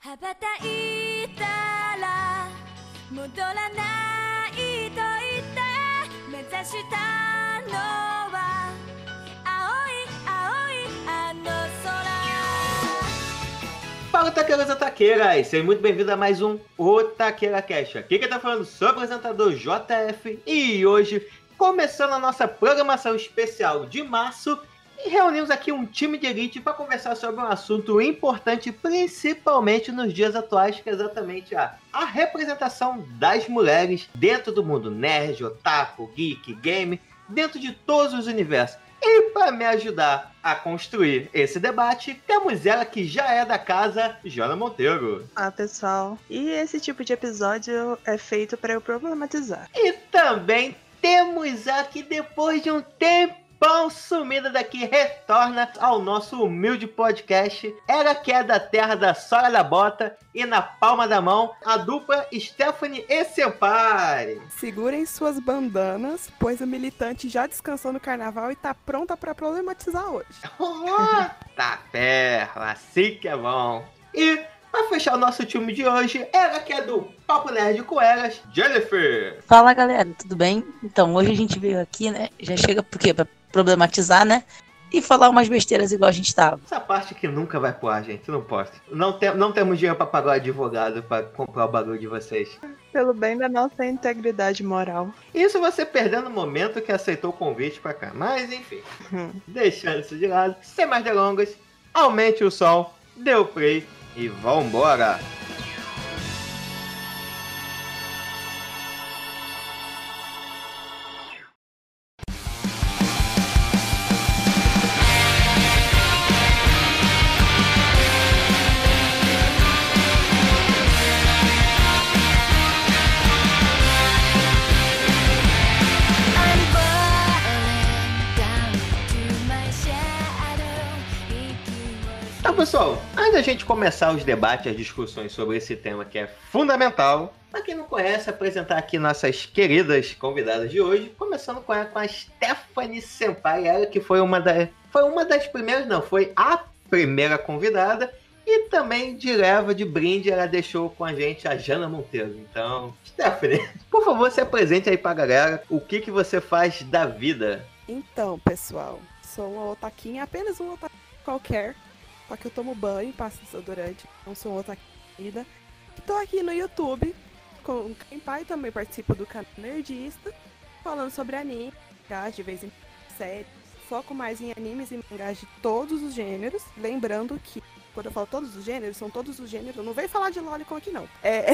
羽ばたいたら戻らないと言って目指したのは青い青いあの空 Fala, taqueiros e taqueiras! Sejam muito bem-vindos a mais um Otaqueira Cash. Aqui quem tá falando sou o apresentador JF e hoje, começando a nossa programação especial de março, e reunimos aqui um time de elite para conversar sobre um assunto importante, principalmente nos dias atuais, que é exatamente a, a representação das mulheres dentro do mundo nerd, otaku, geek, game, dentro de todos os universos. E para me ajudar a construir esse debate, temos ela que já é da casa, Jana Monteiro. Ah, pessoal. E esse tipo de episódio é feito para eu problematizar. E também temos a que depois de um tempão sumida daqui retorna ao nosso humilde podcast. Ela que é da terra da Sora da Bota e na palma da mão a dupla Stephanie e Senpai. Segurem suas bandanas, pois o militante já descansou no carnaval e tá pronta para problematizar hoje. tá ferro, assim que é bom. E Pra fechar o nosso time de hoje, ela que é do Papo Nerd com elas, Jennifer. Fala galera, tudo bem? Então, hoje a gente veio aqui, né? Já chega por quê? Pra problematizar, né? E falar umas besteiras igual a gente tava. Essa parte que nunca vai pro ar, gente, não posso. Não, tem, não temos dinheiro pra pagar o advogado pra comprar o bagulho de vocês. Pelo bem da nossa integridade moral. Isso você perdendo o momento que aceitou o convite pra cá. Mas enfim, deixando isso de lado, sem mais delongas, aumente o som, dê o play e vambora! I'm da gente começar os debates, as discussões sobre esse tema que é fundamental, para quem não conhece, apresentar aqui nossas queridas convidadas de hoje, começando com a, com a Stephanie Senpai, ela que foi uma, da, foi uma das primeiras, não, foi a primeira convidada, e também de leva de brinde, ela deixou com a gente a Jana Monteiro. Então, Stephanie, por favor, se apresente aí pra galera o que, que você faz da vida. Então, pessoal, sou uma otaquinha, apenas um otaquinha qualquer. Só que eu tomo banho, passo desodorante, não sou uma otaquinha. E tô aqui no YouTube com o Kenpai, também participo do canal Nerdista, falando sobre anime, de vez em série. Foco mais em animes e mangás de todos os gêneros. Lembrando que, quando eu falo todos os gêneros, são todos os gêneros. Não vem falar de Lolicon aqui, não. É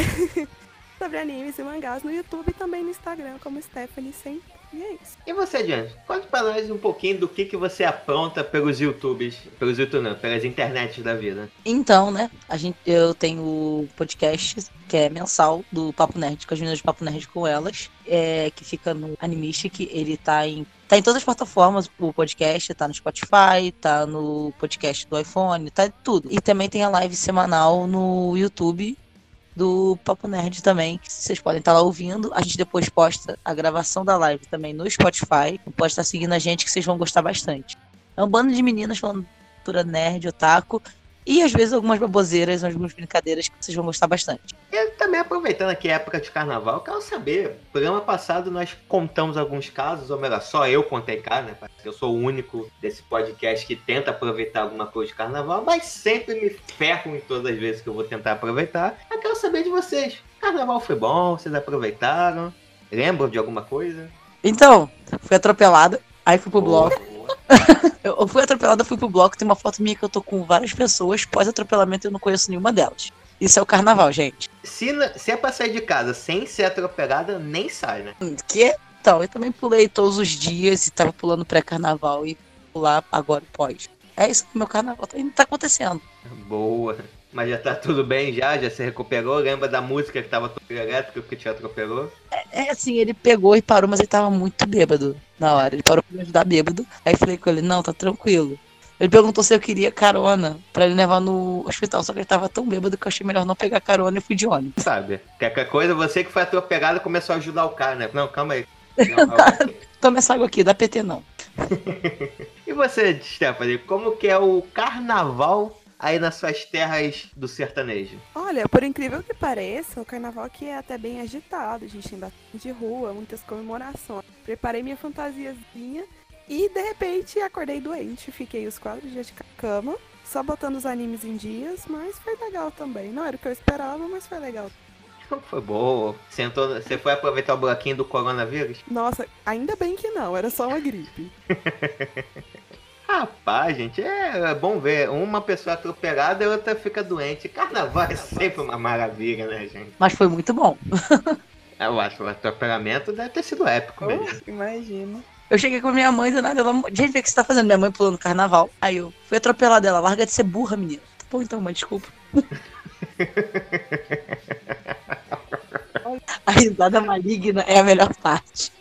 sobre animes e mangás no YouTube e também no Instagram, como Stephanie sempre. E é isso. E você, Diante? Conte pra nós um pouquinho do que, que você apronta pelos YouTubes, pelos YouTube não, pelas internets da vida. Então, né? A gente, eu tenho o podcast que é mensal do Papo Nerd, com as meninas de Papo Nerd com elas, é, que fica no Animistic. Ele tá em, tá em todas as plataformas, o podcast, tá no Spotify, tá no podcast do iPhone, tá tudo. E também tem a live semanal no YouTube do Papo Nerd também, vocês podem estar lá ouvindo. A gente depois posta a gravação da live também no Spotify. Pode estar seguindo a gente que vocês vão gostar bastante. É um bando de meninas falando cultura nerd, otaku. E às vezes algumas baboseiras, algumas brincadeiras que vocês vão gostar bastante. E também aproveitando aqui a época de carnaval, eu quero saber, programa passado nós contamos alguns casos, ou melhor, só eu contei cá, né? Eu sou o único desse podcast que tenta aproveitar alguma coisa de carnaval, mas sempre me ferro em todas as vezes que eu vou tentar aproveitar. Eu quero saber de vocês. Carnaval foi bom? Vocês aproveitaram? Lembram de alguma coisa? Então, fui atropelada, aí fui pro bloco. Eu fui atropelada, fui pro bloco, tem uma foto minha que eu tô com várias pessoas, pós-atropelamento eu não conheço nenhuma delas. Isso é o carnaval, gente. Se, se é pra sair de casa sem ser atropelada, nem sai, né? Que? Então, eu também pulei todos os dias e tava pulando pré-carnaval e pular agora e pós. É isso que meu carnaval tá, tá acontecendo. Boa. Mas já tá tudo bem já? Já se recuperou? Lembra da música que tava todo elétrico que te atropelou? É assim, ele pegou e parou, mas ele tava muito bêbado na hora. Ele parou pra me ajudar bêbado. Aí falei com ele, não, tá tranquilo. Ele perguntou se eu queria carona pra ele levar no hospital, só que ele tava tão bêbado que eu achei melhor não pegar carona e fui de ônibus. Sabe? Qualquer coisa, você que foi atropelado começou a ajudar o cara, né? Não, calma aí. Não, calma aí. Toma essa água aqui, dá PT não. E você, Stephanie, como que é o carnaval aí nas suas terras do sertanejo? Olha, por incrível que pareça, o carnaval aqui é até bem agitado. A gente tem bastante de rua, muitas comemorações. Preparei minha fantasiazinha e de repente acordei doente. Fiquei os quatro dias de cama, só botando os animes em dias, mas foi legal também. Não era o que eu esperava, mas foi legal. Foi boa. Sentou, você foi aproveitar o bloquinho do coronavírus? Nossa, ainda bem que não, era só uma gripe. Rapaz, gente, é bom ver. Uma pessoa atropelada e outra fica doente. Carnaval é sempre uma maravilha, né, gente? Mas foi muito bom. Eu acho que o atropelamento deve ter sido épico mesmo. Oh, imagina. Eu cheguei com a minha mãe do nada, ela, gente, o que você tá fazendo? Minha mãe pulando carnaval. Aí eu fui atropelar dela, larga de ser burra, menina. Tá bom então, mãe, desculpa. a risada maligna é a melhor parte.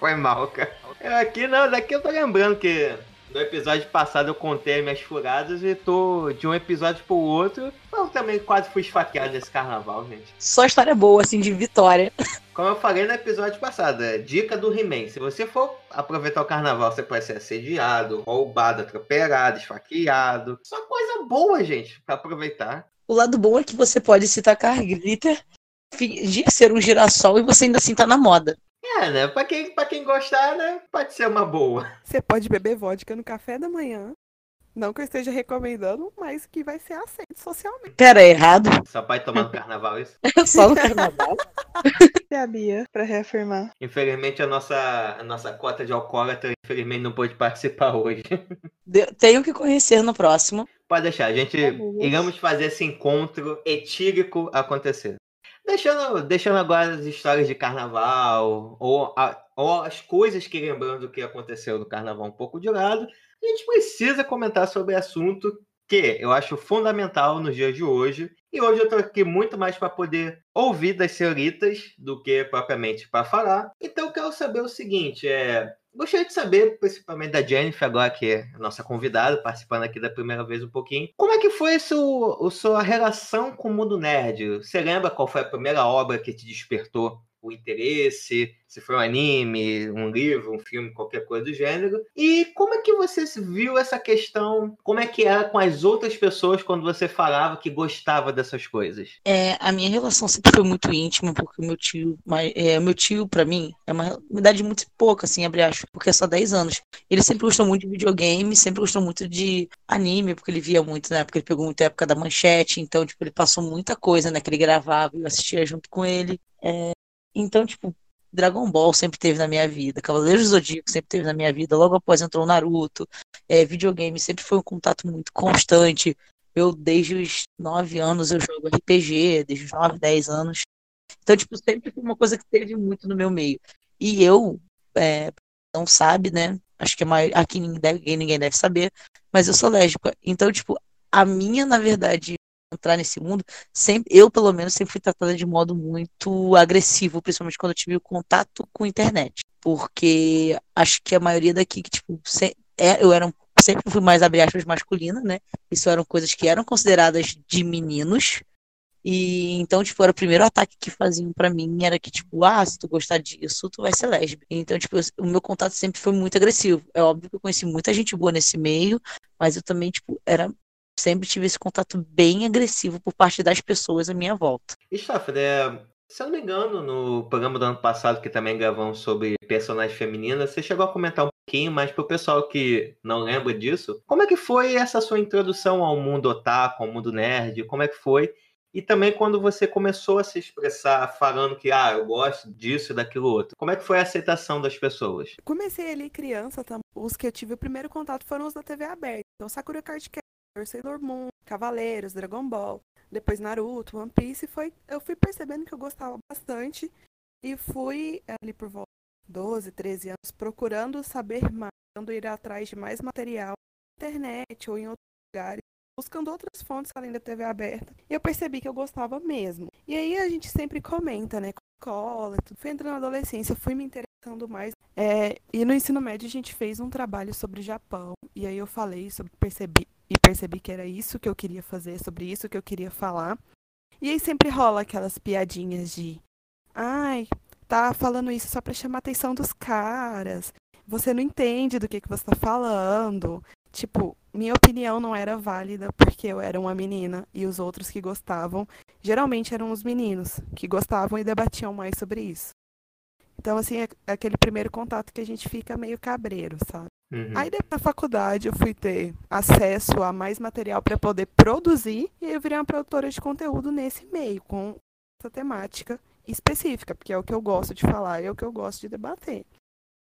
Foi mal, cara. Aqui não, daqui eu tô lembrando que no episódio passado eu contei minhas furadas e tô de um episódio pro outro. Eu também quase fui esfaqueado nesse carnaval, gente. Só história boa, assim, de vitória. Como eu falei no episódio passado, é dica do He-Man. Se você for aproveitar o carnaval, você pode ser assediado, roubado, atropelado, esfaqueado. Só coisa boa, gente, pra aproveitar. O lado bom é que você pode se tacar glitter, fingir ser um girassol e você ainda assim tá na moda. É, né? Pra quem, pra quem gostar, né? Pode ser uma boa. Você pode beber vodka no café da manhã. Não que eu esteja recomendando, mas que vai ser aceito socialmente. Pera, é errado? Só pode tomar no carnaval isso? Só no carnaval? E a Bia, pra reafirmar. Infelizmente a nossa, a nossa cota de alcoólatra, infelizmente, não pôde participar hoje. De- Tenho que conhecer no próximo. Pode deixar, a gente iremos fazer esse encontro etílico acontecer. Deixando, deixando agora as histórias de carnaval, ou, a- ou as coisas que lembrando do que aconteceu no carnaval um pouco de lado, a gente precisa comentar sobre assunto que eu acho fundamental nos dias de hoje. E hoje eu tô aqui muito mais para poder ouvir das senhoritas do que propriamente para falar. Então eu quero saber o seguinte, é, Gostaria de saber, principalmente da Jennifer, agora que é nossa convidada, participando aqui da primeira vez um pouquinho. Como é que foi a sua, a sua relação com o mundo nerd? Você lembra qual foi a primeira obra que te despertou o interesse? Se foi um anime, um livro, um filme, qualquer coisa do gênero? E como é que você viu essa questão? Como é que era com as outras pessoas quando você falava que gostava dessas coisas? É, a minha relação sempre foi muito íntima, porque o meu tio, mas, é, meu tio, pra mim, é uma, idade muito pouca, assim, abre aspas, porque é só 10 anos. Ele sempre gostou muito de videogame, sempre gostou muito de anime, porque ele via muito, né? Porque ele pegou muita época da manchete, então, tipo, ele passou muita coisa, né? Que ele gravava e eu assistia junto com ele. É, então, tipo, Dragon Ball sempre teve na minha vida, Cavaleiros do Zodíaco sempre teve na minha vida, logo após entrou Naruto, é, videogame sempre foi um contato muito constante. Eu, desde os 9 anos, eu jogo RPG, desde os 9, 10 anos. Então, tipo, sempre foi uma coisa que teve muito no meu meio. E eu, é, não sabe, né? Acho que a mai- aqui ninguém deve, ninguém deve saber, mas eu sou lésbica. Então, tipo, a minha, na verdade, entrar nesse mundo, sempre, eu, pelo menos, sempre fui tratada de modo muito agressivo, principalmente quando eu tive o contato com a internet. Porque acho que a maioria daqui, que, tipo, se- é, eu era um- sempre fui mais, abre aspas, masculina, né? Isso eram coisas que eram consideradas de meninos. E então, tipo, era o primeiro ataque que faziam pra mim, era que, tipo, ah, se tu gostar disso, tu vai ser lésbica. Então, tipo, eu- o meu contato sempre foi muito agressivo. É óbvio que eu conheci muita gente boa nesse meio, mas eu também, tipo, era sempre tive esse contato bem agressivo por parte das pessoas à minha volta. E, Stafford, é, se eu não me engano, no programa do ano passado, que também gravamos sobre personagens femininas, você chegou a comentar um pouquinho, mas pro pessoal que não lembra disso, como é que foi essa sua introdução ao mundo otaku, ao mundo nerd? Como é que foi? E também quando você começou a se expressar falando que, ah, eu gosto disso e daquilo outro. Como é que foi a aceitação das pessoas? Comecei ali criança, tam- os que eu tive o primeiro contato foram os da TV aberta. Então, Sakura Card Sailor Moon, Cavaleiros, Dragon Ball, depois Naruto, One Piece, foi, eu fui percebendo que eu gostava bastante e fui ali por volta de 12, 13 anos procurando saber mais, tentando ir atrás de mais material na internet ou em outros lugares, buscando outras fontes além da TV aberta. E eu percebi que eu gostava mesmo. E aí a gente sempre comenta, né, com escola, e tudo. Fui entrando na adolescência, fui me interessando mais é, e no ensino médio a gente fez um trabalho sobre Japão. E aí eu falei sobre, percebi e percebi que era isso que eu queria fazer, sobre isso que eu queria falar. E aí sempre rola aquelas piadinhas de, ai, tá falando isso só pra chamar a atenção dos caras. Você não entende do que que você tá falando. tipo, minha opinião não era válida porque eu era uma menina e os outros que gostavam, geralmente eram os meninos que gostavam e debatiam mais sobre isso. Então, assim, é aquele primeiro contato que a gente fica meio cabreiro, sabe? Uhum. Aí depois da faculdade eu fui ter acesso a mais material para poder produzir e eu virei uma produtora de conteúdo nesse meio, com essa temática específica, porque é o que eu gosto de falar, é o que eu gosto de debater.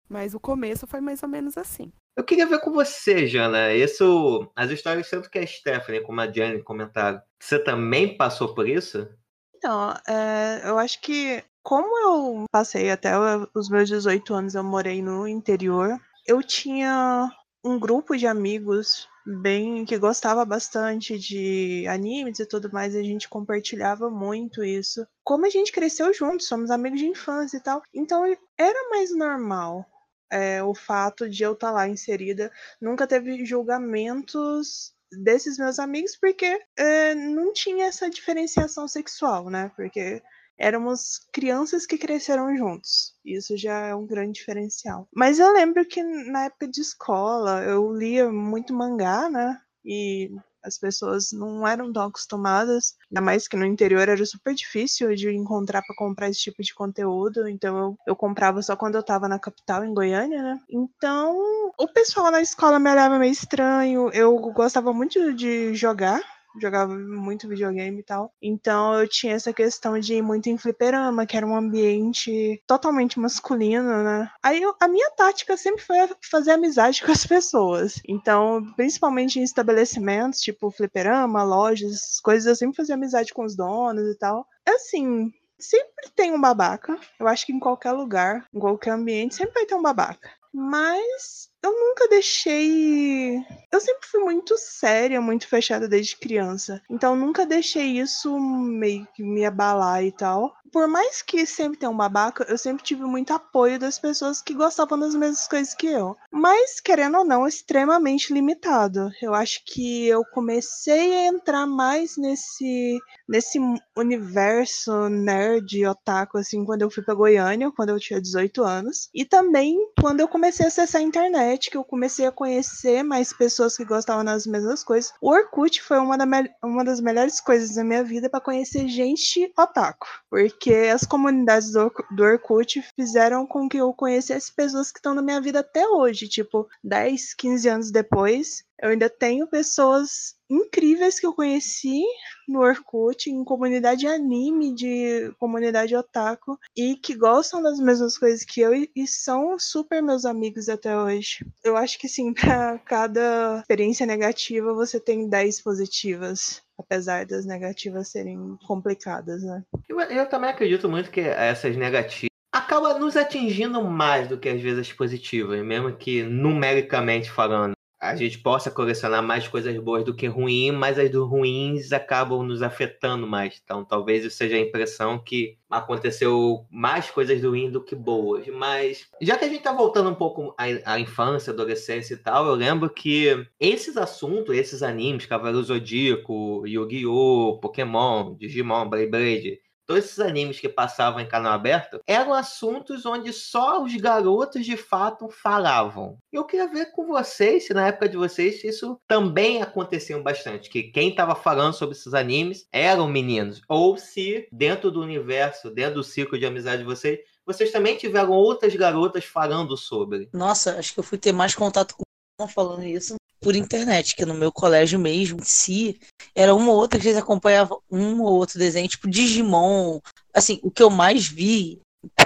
Mas o começo foi mais ou menos assim. Eu queria ver com você, Jana, isso, as histórias tanto que a Stephanie como a Jane comentaram, você também passou por isso? Então, é, eu acho que como eu passei até os meus 18 anos, eu morei no interior, eu tinha um grupo de amigos bem que gostava bastante de animes e tudo mais, a gente compartilhava muito isso. Como a gente cresceu juntos, somos amigos de infância e tal, então era mais normal é, o fato de eu estar tá lá inserida. Nunca teve julgamentos desses meus amigos, porque é, não tinha essa diferenciação sexual, né? Porque éramos crianças que cresceram juntos. Isso já é um grande diferencial. Mas eu lembro que na época de escola eu lia muito mangá, né? E as pessoas não eram tão acostumadas, ainda mais que no interior era super difícil de encontrar para comprar esse tipo de conteúdo, então eu, eu comprava só quando eu estava na capital, em Goiânia, né? Então, o pessoal na escola me olhava meio estranho, eu gostava muito de jogar, jogava muito videogame e tal. Então eu tinha essa questão de ir muito em fliperama, que era um ambiente totalmente masculino, né? Aí eu, a minha tática sempre foi fazer amizade com as pessoas. Então, principalmente em estabelecimentos, tipo fliperama, lojas, coisas, eu sempre fazia amizade com os donos e tal. Assim, sempre tem um babaca. Eu acho que em qualquer lugar, em qualquer ambiente, sempre vai ter um babaca. Mas eu nunca deixei. Eu sempre fui muito séria, muito fechada desde criança. Então nunca deixei isso meio que me abalar e tal. Por mais que sempre tenha um babaca, eu sempre tive muito apoio das pessoas que gostavam das mesmas coisas que eu. Mas, querendo ou não, extremamente limitado. Eu acho que eu comecei a entrar mais nesse, nesse universo nerd, otaku, assim, quando eu fui pra Goiânia, quando eu tinha 18 anos. E também quando eu comecei a acessar a internet internet que eu comecei a conhecer mais pessoas que gostavam das mesmas coisas. O Orkut foi uma, da uma das melhores coisas da minha vida para conhecer gente otaku, porque as comunidades do, do Orkut fizeram com que eu conhecesse pessoas que estão na minha vida até hoje, tipo, 10, 15 anos depois. Eu ainda tenho pessoas incríveis que eu conheci no Orkut, em comunidade anime, de comunidade otaku, e que gostam das mesmas coisas que eu e, são super meus amigos até hoje. Eu acho que sim, para cada experiência negativa você tem 10 positivas apesar das negativas serem complicadas, né? Eu, eu, também acredito muito que essas negativas acabam nos atingindo mais do que às vezes as positivas, mesmo que numericamente falando a gente possa colecionar mais coisas boas do que ruins, mas as do ruins acabam nos afetando mais. Então, talvez isso seja a impressão que aconteceu mais coisas ruins do que boas. Mas, já que a gente tá voltando um pouco à, à infância, adolescência e tal, eu lembro que esses assuntos, esses animes, Cavaleiro Zodíaco, Yu-Gi-Oh!, Pokémon, Digimon, Beyblade, todos esses animes que passavam em canal aberto eram assuntos onde só os garotos de fato falavam. Eu queria ver com vocês se na época de vocês isso também acontecia bastante, que quem estava falando sobre esses animes eram meninos, ou se dentro do universo, dentro do ciclo de amizade de vocês, vocês também tiveram outras garotas falando sobre. Nossa, acho que eu fui ter mais contato com falando isso por internet, que no meu colégio mesmo, em si, era uma ou outra que eles acompanhavam um ou outro desenho, tipo Digimon. Assim, o que eu mais vi,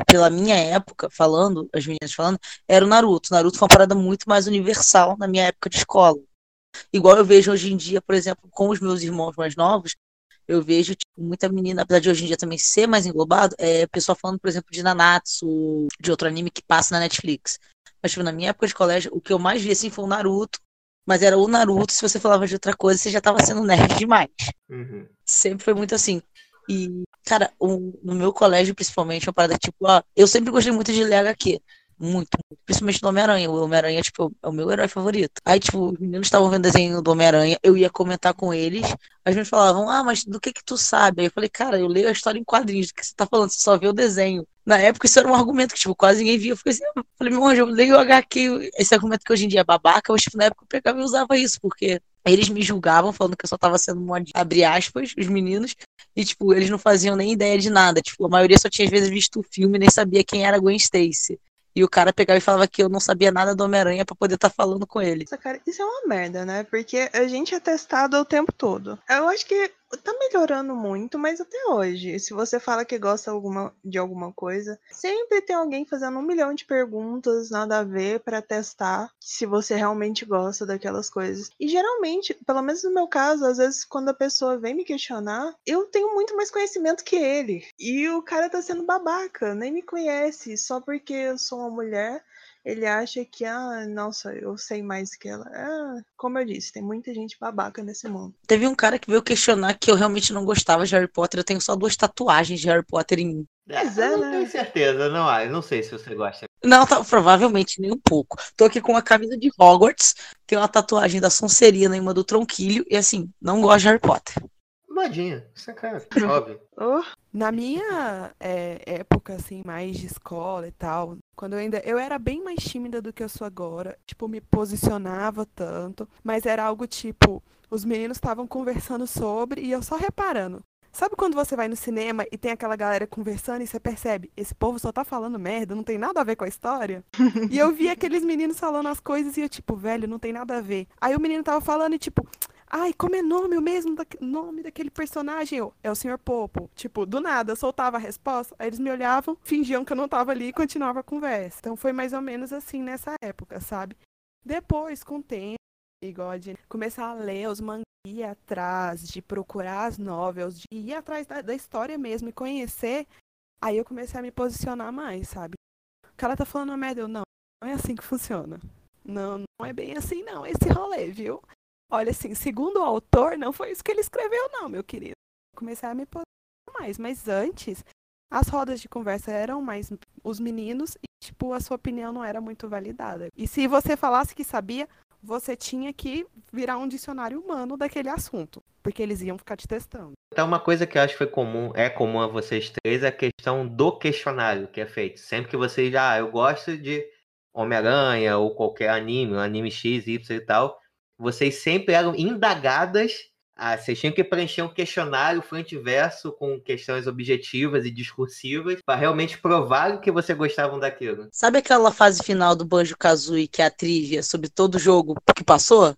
pela minha época, falando, as meninas falando, era o Naruto. O Naruto foi uma parada muito mais universal na minha época de escola. Igual eu vejo hoje em dia, por exemplo, com os meus irmãos mais novos, eu vejo tipo, muita menina, apesar de hoje em dia também ser mais englobado, é pessoal falando, por exemplo, de Nanatsu, de outro anime que passa na Netflix. Mas, tipo, na minha época de colégio, o que eu mais vi, assim, foi o Naruto mas era o Naruto, se você falava de outra coisa, você já tava sendo nerd demais. Uhum. Sempre foi muito assim. E, cara, o, no meu colégio, principalmente, uma parada tipo, ó, eu sempre gostei muito de ler HQ. Muito, muito. Principalmente do Homem-Aranha. O Homem-Aranha, tipo, é o meu herói favorito. Aí, tipo, os meninos estavam vendo desenho do Homem-Aranha, eu ia comentar com eles. As meninas falavam, ah, mas do que que tu sabe? Aí eu falei, cara, eu leio a história em quadrinhos, do que você tá falando? Você só vê o desenho. Na época, isso era um argumento que, tipo, quase ninguém via. Eu fiquei assim, eu falei, meu anjo, eu leio o HQ, esse argumento que hoje em dia é babaca, mas, tipo, na época eu pegava e usava isso, porque eles me julgavam, falando que eu só tava sendo mod, abre aspas, os meninos, e, tipo, eles não faziam nem ideia de nada. Tipo, a maioria só tinha, às vezes, visto o filme e nem sabia quem era Gwen Stacy. E o cara pegava e falava que eu não sabia nada do Homem-Aranha pra poder estar tá falando com ele. Nossa, cara, isso é uma merda, né? Porque a gente é testado o tempo todo. Eu acho que tá melhorando muito, mas até hoje, se você fala que gosta alguma, de alguma coisa, sempre tem alguém fazendo um milhão de perguntas, nada a ver, para testar se você realmente gosta daquelas coisas. E geralmente, pelo menos no meu caso, às vezes quando a pessoa vem me questionar, eu tenho muito mais conhecimento que ele. E o cara tá sendo babaca, nem me conhece, só porque eu sou uma mulher ele acha que, ah, nossa, eu sei mais que ela. Ah, como eu disse, tem muita gente babaca nesse mundo. Teve um cara que veio questionar que eu realmente não gostava de Harry Potter. Eu tenho só duas tatuagens de Harry Potter em mim. É, Mas é, eu não né? tenho certeza, não, ah, não sei se você gosta. Não, tá, provavelmente nem um pouco. Tô aqui com a camisa de Hogwarts, tem uma tatuagem da Sonserina em uma do Tronquilho, e assim, não gosto de Harry Potter. Modinha, sacana, óbvio. Oh. Na minha é, época, assim, mais de escola e tal, quando eu ainda. Eu era bem mais tímida do que eu sou agora. Tipo, me posicionava tanto. Mas era algo tipo. Os meninos estavam conversando sobre e eu só reparando. Sabe quando você vai no cinema e tem aquela galera conversando e você percebe, esse povo só tá falando merda, não tem nada a ver com a história? e eu vi aqueles meninos falando as coisas e eu, tipo, velho, não tem nada a ver. Aí o menino tava falando e, tipo, Ai, como é nome o mesmo da, nome daquele personagem? Eu, é o Sr. Popo. Tipo, do nada, eu soltava a resposta, aí eles me olhavam, fingiam que eu não tava ali e continuava a conversa. Então foi mais ou menos assim nessa época, sabe? Depois, com o tempo, igual de começar a ler os mangás, ir atrás, de procurar as novels, de ir atrás da, da história mesmo e conhecer, aí eu comecei a me posicionar mais, sabe? O cara tá falando merda, eu, não, não é assim que funciona. Não, não é bem assim não, esse rolê, viu? Olha, assim, segundo o autor, não foi isso que ele escreveu, não, meu querido. Comecei a me posicionar mais, mas antes, as rodas de conversa eram mais os meninos e, tipo, a sua opinião não era muito validada. E se você falasse que sabia, você tinha que virar um dicionário humano daquele assunto, porque eles iam ficar te testando. Então, uma coisa que eu acho que foi comum, é comum a vocês três, é a questão do questionário que é feito. Sempre que vocês já, ah, eu gosto de Homem-Aranha ou qualquer anime, um anime X, Y e tal, vocês sempre eram indagadas. Ah, vocês tinham que preencher um questionário frente e verso com questões objetivas e discursivas para realmente provar que vocês gostavam daquilo. Sabe aquela fase final do Banjo Kazooie que é a trivia sobre todo o jogo que passou?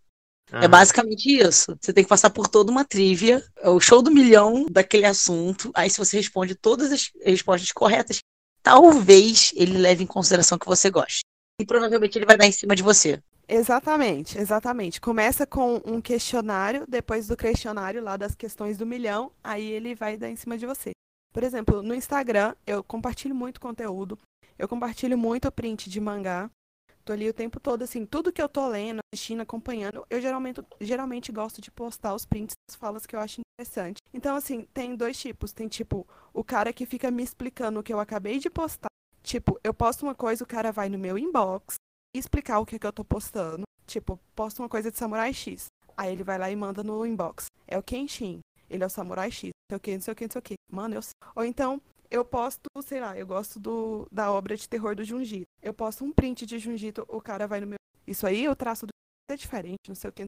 É basicamente isso. Você tem que passar por toda uma trivia, é o show do milhão daquele assunto. Aí, se você responde todas as respostas corretas, talvez ele leve em consideração que você goste. E provavelmente ele vai dar em cima de você. Exatamente, exatamente. Começa com um questionário, depois do questionário lá das questões do milhão, aí ele vai dar em cima de você. Por exemplo, no Instagram, eu compartilho muito conteúdo, eu compartilho muito print de mangá. Tô ali o tempo todo, assim, tudo que eu tô lendo, assistindo, acompanhando, eu geralmente, geralmente gosto de postar os prints das falas que eu acho interessante. Então, assim, tem dois tipos. Tem, tipo, o cara que fica me explicando o que eu acabei de postar. Tipo, eu posto uma coisa, o cara vai no meu inbox, explicar o que, que eu tô postando. Tipo, posto uma coisa de Samurai X. Aí ele vai lá e manda no inbox. É o Kenshin. Ele é o Samurai X. Não sei o que, não sei o que, não sei o que. Mano, eu Ou então, eu posto, sei lá, eu gosto do, da obra de terror do Junjito. Eu posto um print de Junjito, o cara vai no meu. Isso aí, o traço do é diferente, não sei o que.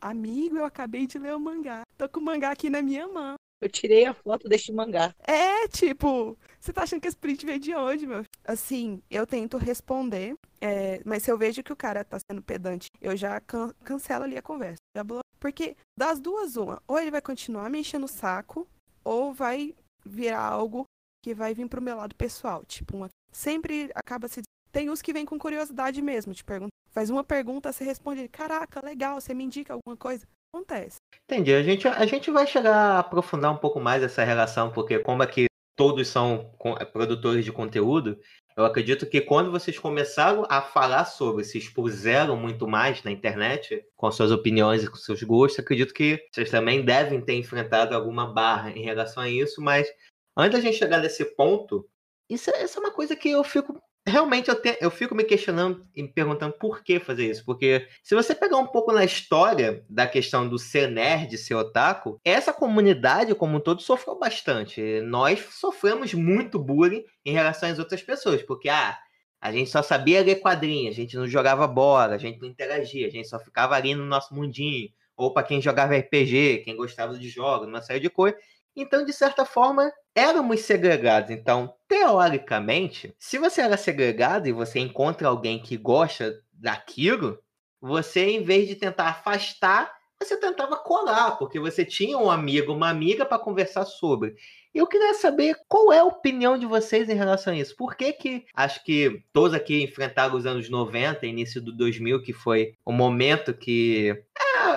Amigo, eu acabei de ler o mangá. Tô com o mangá aqui na minha mão. Eu tirei a foto deste mangá. É, tipo, você tá achando que esse print veio de onde, meu? Assim, eu tento responder, é, mas se eu vejo que o cara tá sendo pedante, eu já can cancelo ali a conversa. Já Porque das duas, uma, ou ele vai continuar me enchendo o saco, ou vai virar algo que vai vir pro meu lado pessoal. Tipo, uma... sempre acaba se. Tem uns que vêm com curiosidade mesmo, te pergunta. Faz uma pergunta, você responde, caraca, legal, você me indica alguma coisa acontece. Entendi. A gente, a gente vai chegar a aprofundar um pouco mais essa relação, porque como é que todos são produtores de conteúdo, eu acredito que quando vocês começaram a falar sobre, se expuseram muito mais na internet, com suas opiniões e com seus gostos, acredito que vocês também devem ter enfrentado alguma barra em relação a isso, mas antes da gente chegar nesse ponto, isso, é, isso é uma coisa que eu fico realmente eu, te, eu fico me questionando e me perguntando por que fazer isso. Porque se você pegar um pouco na história da questão do ser nerd, ser otaku, essa comunidade, como um todo, sofreu bastante. Nós sofremos muito bullying em relação às outras pessoas, porque, ah, a gente só sabia ler quadrinhos, a gente não jogava bola, a gente não interagia, a gente só ficava ali no nosso mundinho. Ou para quem jogava RPG, quem gostava de jogos, uma série de coisas. Então, de certa forma, éramos segregados. Então, teoricamente, se você era segregado e você encontra alguém que gosta daquilo, você, em vez de tentar afastar, você tentava colar, porque você tinha um amigo, uma amiga para conversar sobre. Eu queria saber qual é a opinião de vocês em relação a isso. Por que que, acho que todos aqui enfrentaram os anos 90, início do 2000, que foi o momento que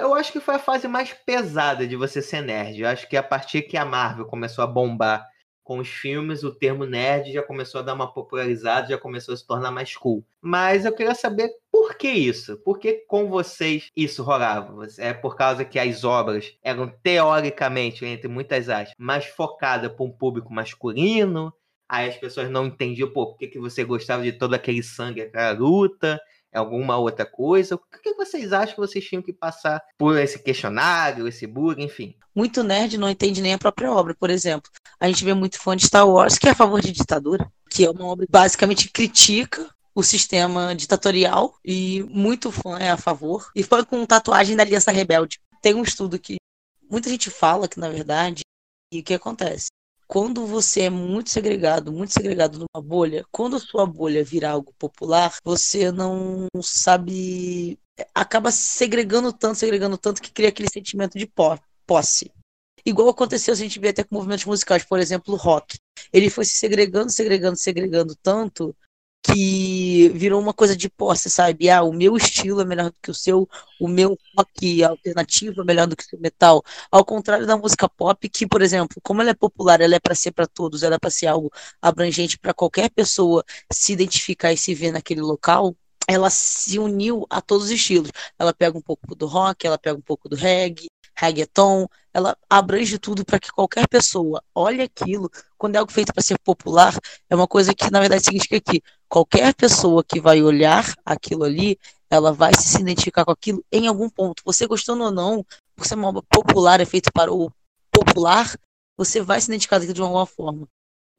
eu acho que foi a fase mais pesada de você ser nerd. Eu acho que a partir que a Marvel começou a bombar com os filmes, o termo nerd já começou a dar uma popularizada, já começou a se tornar mais cool. Mas eu queria saber por que isso? Por que com vocês isso rolava? É por causa que as obras eram teoricamente, entre muitas aspas, mais focadas para um público masculino? Aí as pessoas não entendiam, pô, por que, que você gostava de todo aquele sangue, aquela luta? Alguma outra coisa? O que vocês acham que vocês tinham que passar por esse questionário, esse bug, enfim? Muito nerd não entende nem a própria obra. Por exemplo, a gente vê muito fã de Star Wars que é a favor de ditadura, que é uma obra que basicamente critica o sistema ditatorial e muito fã é a favor. E fã com tatuagem da Aliança Rebelde. Tem um estudo que muita gente fala que, na verdade, e o que acontece? Quando você é muito segregado, muito segregado numa bolha, quando a sua bolha vira algo popular, você não sabe. acaba segregando tanto, segregando tanto, que cria aquele sentimento de posse. Igual aconteceu, a gente vê até com movimentos musicais, por exemplo, o rock. Ele foi se segregando, segregando, segregando tanto que virou uma coisa de posse, sabe? Ah, o meu estilo é melhor do que o seu, o meu rock alternativo é melhor do que o seu metal. Ao contrário da música pop, que, por exemplo, como ela é popular, ela é para ser para todos, ela é para ser algo abrangente para qualquer pessoa se identificar e se ver naquele local. Ela se uniu a todos os estilos. Ela pega um pouco do rock, ela pega um pouco do reggae, reggaeton, ela abrange tudo para que qualquer pessoa olhe aquilo. Quando é algo feito para ser popular, é uma coisa que, na verdade, significa que qualquer pessoa que vai olhar aquilo ali, ela vai se identificar com aquilo em algum ponto. Você gostando ou não, por ser uma obra popular, é feito para o popular, você vai se identificar de alguma forma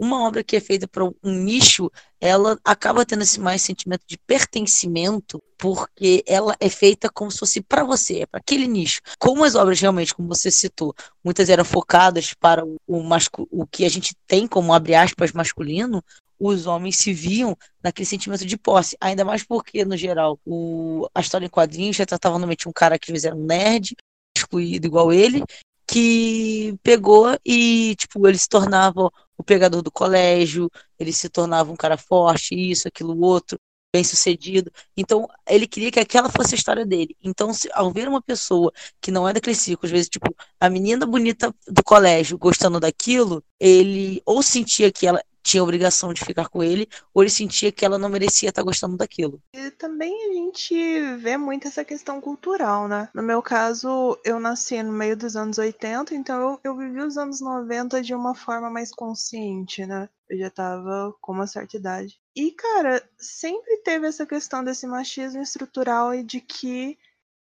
uma obra que é feita para um nicho, ela acaba tendo esse mais sentimento de pertencimento, porque ela é feita como se fosse para você, é para aquele nicho. Como as obras realmente, como você citou, muitas eram focadas para o, o, o que a gente tem como abre aspas masculino, os homens se viam naquele sentimento de posse, ainda mais porque, no geral, o, a história em quadrinhos já tratava normalmente um cara que era um nerd, excluído igual ele, que pegou e, tipo, ele se tornava o pegador do colégio, ele se tornava um cara forte, isso, aquilo, outro, bem sucedido. Então, ele queria que aquela fosse a história dele. Então, se, ao ver uma pessoa que não é daquele ciclo, às vezes, tipo, a menina bonita do colégio gostando daquilo, ele ou sentia que ela tinha obrigação de ficar com ele, ou ele sentia que ela não merecia estar gostando daquilo. E também a gente vê muito essa questão cultural, né? No meu caso, eu nasci no meio dos anos 80, então eu, eu vivi os anos 90 de uma forma mais consciente, né? Eu já tava com uma certa idade. E, cara, sempre teve essa questão desse machismo estrutural e de que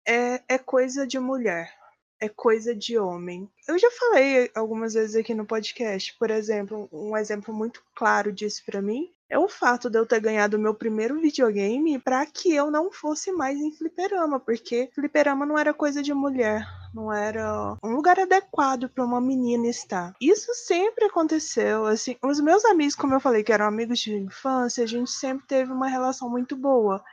é, é coisa de mulher é coisa de homem. Eu já falei algumas vezes aqui no podcast, por exemplo, um exemplo muito claro disso para mim é o fato de eu ter ganhado o meu primeiro videogame para que eu não fosse mais em fliperama, porque fliperama não era coisa de mulher, não era um lugar adequado para uma menina estar. Isso sempre aconteceu, assim, os meus amigos, como eu falei, que eram amigos de infância, a gente sempre teve uma relação muito boa.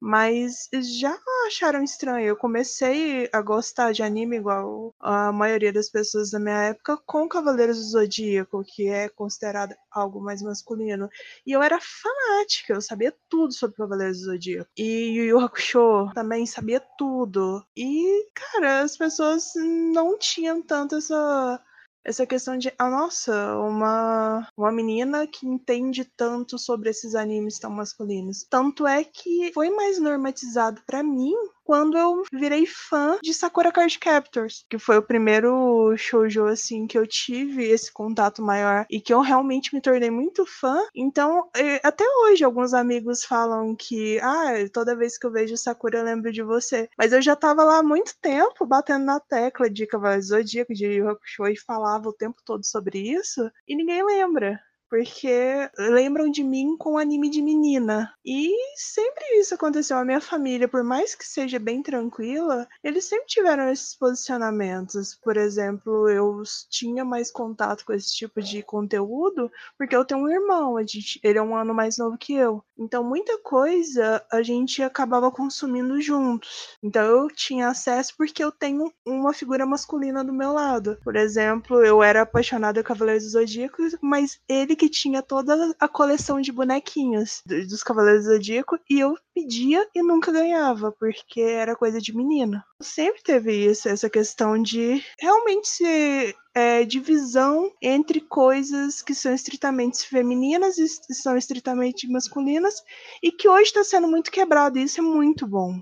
Mas já acharam estranho. Eu comecei a gostar de anime igual a maioria das pessoas da minha época com Cavaleiros do Zodíaco, que é considerado algo mais masculino. E eu era fanática, eu sabia tudo sobre Cavaleiros do Zodíaco. E Yu Yu Hakusho também sabia tudo. E, cara, as pessoas não tinham tanto essa essa questão de, ah, nossa, uma, uma menina que entende tanto sobre esses animes tão masculinos. Tanto é que foi mais normatizado para mim quando eu virei fã de Sakura Card Captors, que foi o primeiro shoujo assim que eu tive esse contato maior e que eu realmente me tornei muito fã. Então, até hoje alguns amigos falam que, ah, toda vez que eu vejo Sakura eu lembro de você. Mas eu já tava lá há muito tempo batendo na tecla de Cavaleiro Zodíaco, de Yu e falava o tempo todo sobre isso e ninguém lembra porque lembram de mim com anime de menina. E sempre isso aconteceu. A minha família, por mais que seja bem tranquila, eles sempre tiveram esses posicionamentos. Por exemplo, eu tinha mais contato com esse tipo de conteúdo porque eu tenho um irmão, gente, ele é um ano mais novo que eu. Então, muita coisa a gente acabava consumindo juntos. Então, eu tinha acesso porque eu tenho uma figura masculina do meu lado. Por exemplo, eu era apaixonada por Cavaleiros do Zodíaco, mas ele que tinha toda a coleção de bonequinhos dos Cavaleiros do Zodíaco e eu pedia e nunca ganhava, porque era coisa de menina. Sempre teve isso, essa questão de realmente ser é, divisão entre coisas que são estritamente femininas e são estritamente masculinas e que hoje está sendo muito quebrado. E isso é muito bom.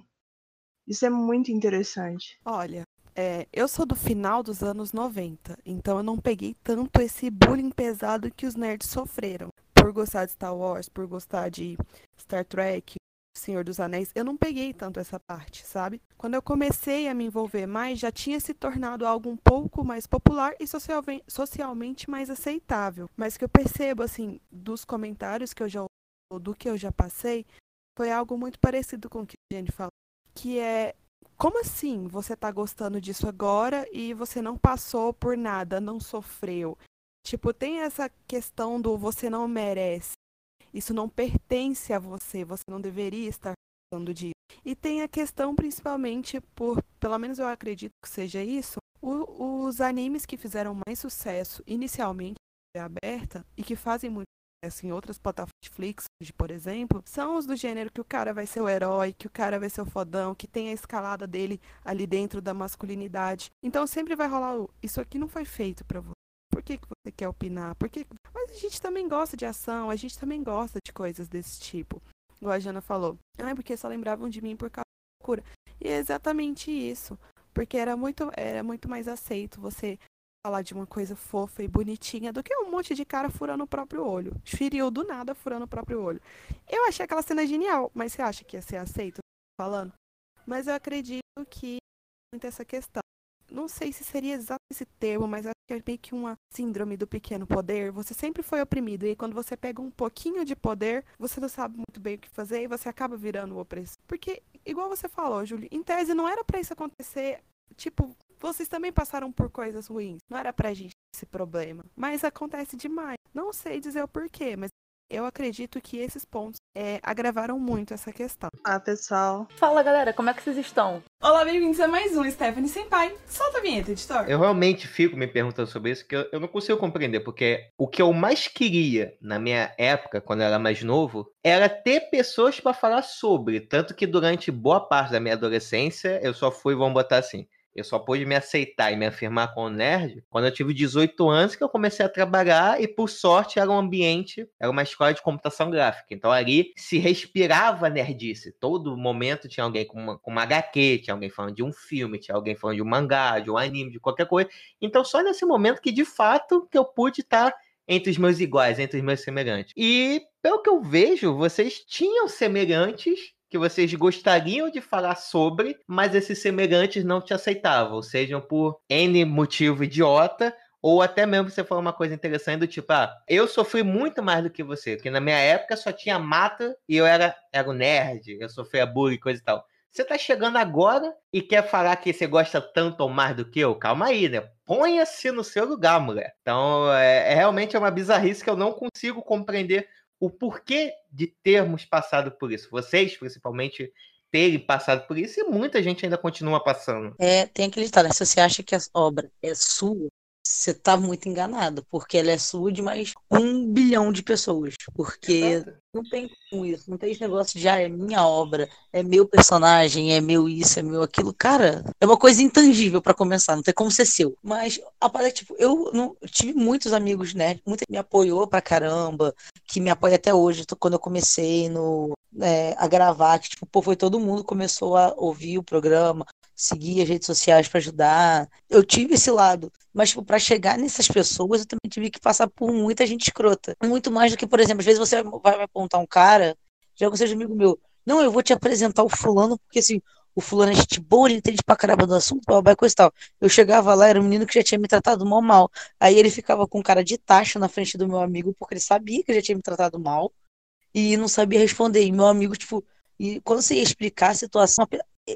Isso é muito interessante. Olha, é, eu sou do final dos anos 90, então eu não peguei tanto esse bullying pesado que os nerds sofreram. Por gostar de Star Wars, por gostar de Star Trek, Senhor dos Anéis, eu não peguei tanto essa parte, sabe? Quando eu comecei a me envolver mais, já tinha se tornado algo um pouco mais popular e socialmente mais aceitável. Mas que eu percebo, assim, dos comentários que eu já do que eu já passei, foi algo muito parecido com o que a gente falou, que é como assim você tá gostando disso agora e você não passou por nada, não sofreu? Tipo, tem essa questão do você não merece. Isso não pertence a você, você não deveria estar falando disso. E tem a questão principalmente por, pelo menos eu acredito que seja isso, o, os animes que fizeram mais sucesso inicialmente aberta e que fazem muito em outras plataformas Netflix, por exemplo, são os do gênero que o cara vai ser o herói, que o cara vai ser o fodão, que tem a escalada dele ali dentro da masculinidade. Então sempre vai rolar o isso aqui não foi feito para você. Por que, que você quer opinar? Por que... Mas a gente também gosta de ação, a gente também gosta de coisas desse tipo. Igual a Jana falou. Ah, porque só lembravam de mim por causa da cura. E é exatamente isso. Porque era muito, era muito mais aceito você falar de uma coisa fofa e bonitinha do que um monte de cara furando o próprio olho. Feriu do nada furando o próprio olho. Eu achei aquela cena genial, mas você acha que ia ser aceito falando? Mas eu acredito que muito essa questão. Não sei se seria exato esse termo, mas acho que é meio que uma síndrome do pequeno poder. Você sempre foi oprimido e quando você pega um pouquinho de poder, você não sabe muito bem o que fazer e você acaba virando o opressor. Porque, igual você falou, Júlio, em tese não era para isso acontecer. Tipo, vocês também passaram por coisas ruins. Não era pra gente esse problema. Mas acontece demais. Não sei dizer o porquê, mas eu acredito que esses pontos é, agravaram muito essa questão. Ah, pessoal. Fala, galera, como é que vocês estão? Olá, bem-vindos a mais um Stephanie Senpai. Solta a vinheta, editor. Eu realmente fico me perguntando sobre isso, que eu, eu não consigo compreender, porque o que eu mais queria na minha época, quando eu era mais novo, era ter pessoas para falar sobre. Tanto que durante boa parte da minha adolescência, eu só fui, vamos botar assim, eu só pude me aceitar e me afirmar como nerd quando eu tive 18 anos que eu comecei a trabalhar e, por sorte, era um ambiente, era uma escola de computação gráfica. Então ali se respirava nerdice. Todo momento tinha alguém com uma, com uma HQ, tinha alguém falando de um filme, tinha alguém falando de um mangá, de um anime, de qualquer coisa. Então só nesse momento que, de fato, que eu pude estar entre os meus iguais, entre os meus semelhantes. E, pelo que eu vejo, vocês tinham semelhantes que vocês gostariam de falar sobre, mas esses semelhantes não te aceitavam, sejam por N motivo idiota, ou até mesmo você falou uma coisa interessante do tipo, ah, eu sofri muito mais do que você, porque na minha época só tinha mata e eu era, era um nerd, eu sofria bullying e coisa e tal. Você tá chegando agora e quer falar que você gosta tanto ou mais do que eu? Calma aí, né? Ponha-se no seu lugar, mulher. Então, é, é realmente é uma bizarrice que eu não consigo compreender o porquê de termos passado por isso. Vocês, principalmente, terem passado por isso e muita gente ainda continua passando. É, tem aquele ditado, né? se você acha que a obra é sua, você tá muito enganado, porque ela é sua de mais um bilhão de pessoas. Porque não tem como isso, não tem esse negócio de, ah, é minha obra, é meu personagem, é meu isso, é meu aquilo. Cara, é uma coisa intangível pra começar, não tem como ser seu. Mas a parada é tipo, eu não eu tive muitos amigos nerd, muita me apoiou pra caramba, que me apoia até hoje, quando eu comecei no, é, a gravar, que tipo, pô, foi todo mundo começou a ouvir o programa, seguir as redes sociais pra ajudar. Eu tive esse lado, mas tipo, para chegar nessas pessoas, eu também tive que passar por muita gente escrota. Muito mais do que, por exemplo, às vezes você vai apontar um cara, já que seja amigo meu, não, eu vou te apresentar o fulano, porque assim, o fulano é gente boa, ele entende pra caramba do assunto, blá, coisa e tal. Eu chegava lá, era um menino que já tinha me tratado mal mal. Aí ele ficava com cara de taxa na frente do meu amigo, porque ele sabia que já tinha me tratado mal e não sabia responder. E meu amigo, tipo, e quando você ia explicar a situação,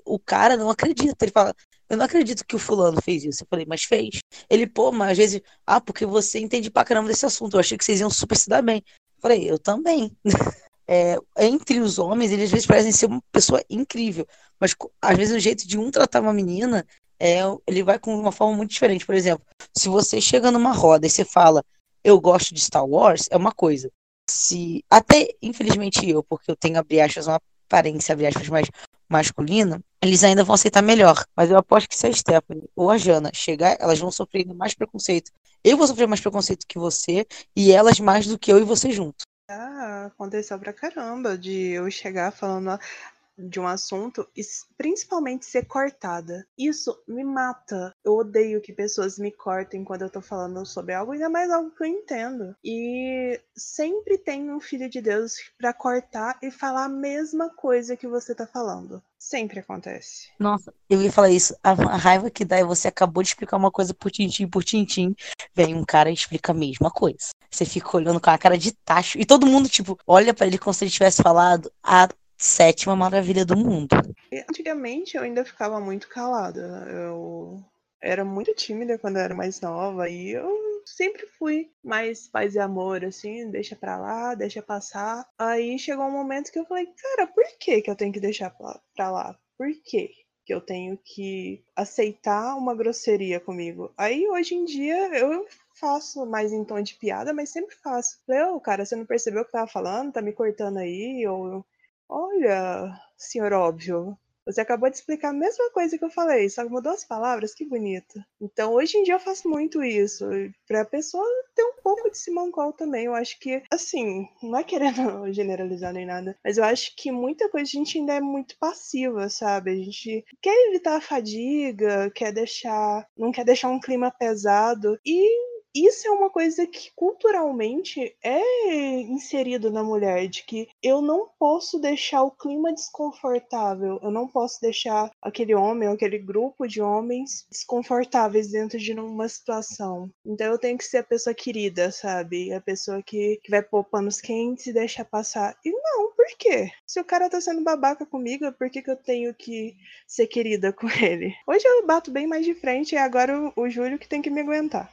o cara não acredita. Ele fala, eu não acredito que o fulano fez isso. Eu falei, mas fez. Ele, pô, mas às vezes, ah, porque você entende pra caramba desse assunto. Eu achei que vocês iam super se dar bem. Eu falei, eu também. É, entre os homens, eles às vezes parecem ser uma pessoa incrível, mas às vezes o jeito de um tratar uma menina é, ele vai com uma forma muito diferente. Por exemplo, se você chega numa roda e você fala, eu gosto de Star Wars, é uma coisa. Se até infelizmente eu, porque eu tenho abre aspas uma aparência abre aspas mais masculina, eles ainda vão aceitar melhor. Mas eu aposto que se a Stephanie ou a Jana chegar, elas vão sofrer mais preconceito. Eu vou sofrer mais preconceito que você e elas mais do que eu e você junto. Ah, aconteceu pra caramba de eu chegar falando de um assunto e principalmente ser cortada. Isso me mata. Eu odeio que pessoas me cortem quando eu tô falando sobre algo, ainda mais algo que eu entendo. E sempre tem um filho de Deus pra cortar e falar a mesma coisa que você tá falando. Sempre acontece. Nossa, eu ia falar isso. A, raiva que dá é você acabou de explicar uma coisa por tintim por tintim. Vem um cara e explica a mesma coisa. Você fica olhando com a cara de tacho. E todo mundo, tipo, olha pra ele como se ele tivesse falado a sétima maravilha do mundo. Antigamente eu ainda ficava muito calada. Eu era muito tímida quando eu era mais nova e eu sempre fui mais paz e amor, assim, deixa pra lá, deixa passar. Aí chegou um momento que eu falei, cara, por que que eu tenho que deixar pra lá? Por quê? Que eu tenho que aceitar uma grosseria comigo. Aí hoje em dia eu faço mais em tom de piada, mas sempre faço. Ô, cara, você não percebeu o que eu tava falando? Tá me cortando aí? Ou Olha, senhor óbvio, você acabou de explicar a mesma coisa que eu falei, só mudou as palavras, que bonito. Então, hoje em dia eu faço muito isso, pra pessoa ter um pouco de Simancol também. Eu acho que, assim, não é querendo generalizar nem nada, mas eu acho que muita coisa a gente ainda é muito passiva, sabe? A gente quer evitar a fadiga, quer deixar, não quer deixar um clima pesado e isso é uma coisa que culturalmente é inserido na mulher, de que eu não posso deixar o clima desconfortável, eu não posso deixar aquele homem aquele grupo de homens desconfortáveis dentro de uma situação. Então eu tenho que ser a pessoa querida, sabe? A pessoa que, que vai pôr panos quentes e deixar passar. E não, por quê? Se o cara tá sendo babaca comigo, por que, que eu tenho que ser querida com ele? Hoje eu bato bem mais de frente e agora o, o Júlio que tem que me aguentar.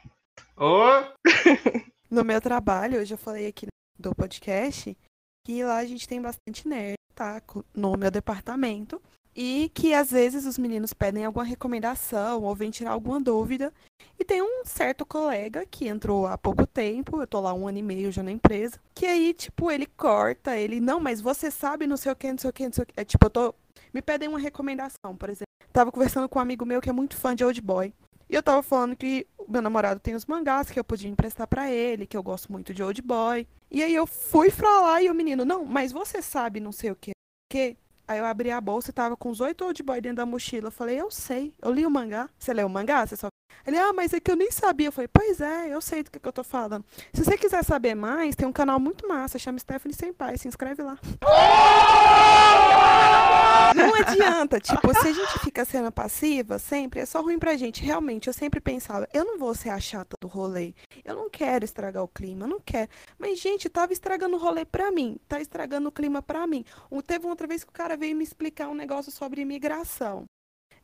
Ô, No meu trabalho, eu já falei aqui do podcast, que lá a gente tem bastante nerd, tá? No meu departamento. E que às vezes os meninos pedem alguma recomendação ou vêm tirar alguma dúvida. E tem um certo colega que entrou há pouco tempo, eu tô lá um ano e meio já na empresa, que aí, tipo, ele corta, ele, não, mas você sabe não sei o que, não sei o que, não sei o que. É, tipo, eu tô. Me pedem uma recomendação, por exemplo. Tava conversando com um amigo meu que é muito fã de Old Boy. E eu tava falando que meu namorado tem os mangás que eu podia emprestar pra ele, que eu gosto muito de Old Boy. E aí eu fui pra lá e o menino, não, mas você sabe não sei o que, que? Aí eu abri a bolsa e tava com os oito Old Boy dentro da mochila. Eu falei, eu sei, eu li o mangá. Você leu o mangá? Você só... Ele, ah, mas é que eu nem sabia. Eu falei, pois é, eu sei do que, que eu tô falando. Se você quiser saber mais, tem um canal muito massa, chama Stephanie Senpai, se inscreve lá. Não adianta, tipo, se a gente fica sendo passiva sempre, é só ruim pra gente. Realmente, eu sempre pensava, eu não vou ser a chata do rolê. Eu não quero estragar o clima, eu não quero. Mas, gente, tava estragando o rolê pra mim, tá estragando o clima pra mim. Um- Teve outra vez que o cara veio me explicar um negócio sobre imigração.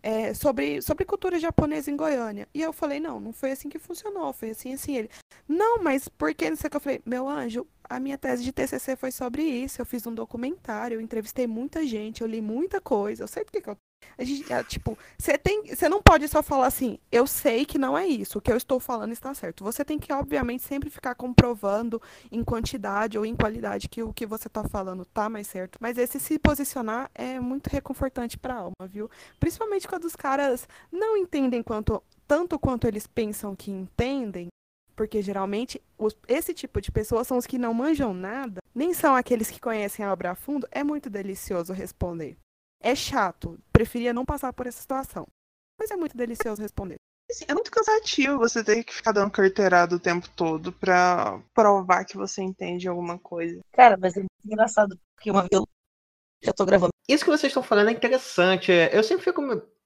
É, sobre, sobre cultura japonesa em Goiânia. E eu falei, não, não foi assim que funcionou, foi assim, assim. Ele, não, mas por que não sei o que? Eu falei, meu anjo, a minha tese de TCC foi sobre isso. Eu fiz um documentário, eu entrevistei muita gente, eu li muita coisa, eu sei do que, que eu A gente, é, tipo, você tem, você não pode só falar assim, eu sei que não é isso, o que eu estou falando está certo. Você tem que, obviamente, sempre ficar comprovando em quantidade ou em qualidade que o que você está falando tá mais certo. Mas esse se posicionar é muito reconfortante para a alma, viu? Principalmente quando os caras não entendem quanto, tanto quanto eles pensam que entendem, porque geralmente os, esse tipo de pessoas são os que não manjam nada, nem são aqueles que conhecem a obra a fundo, é muito delicioso responder. É chato, preferia não passar por essa situação, mas é muito delicioso responder. Assim, é muito cansativo você ter que ficar dando carteirada o tempo todo pra provar que você entende alguma coisa. Cara, mas é muito engraçado, porque uma vez eu já tô gravando. Isso que vocês estão falando é interessante. Eu sempre fico.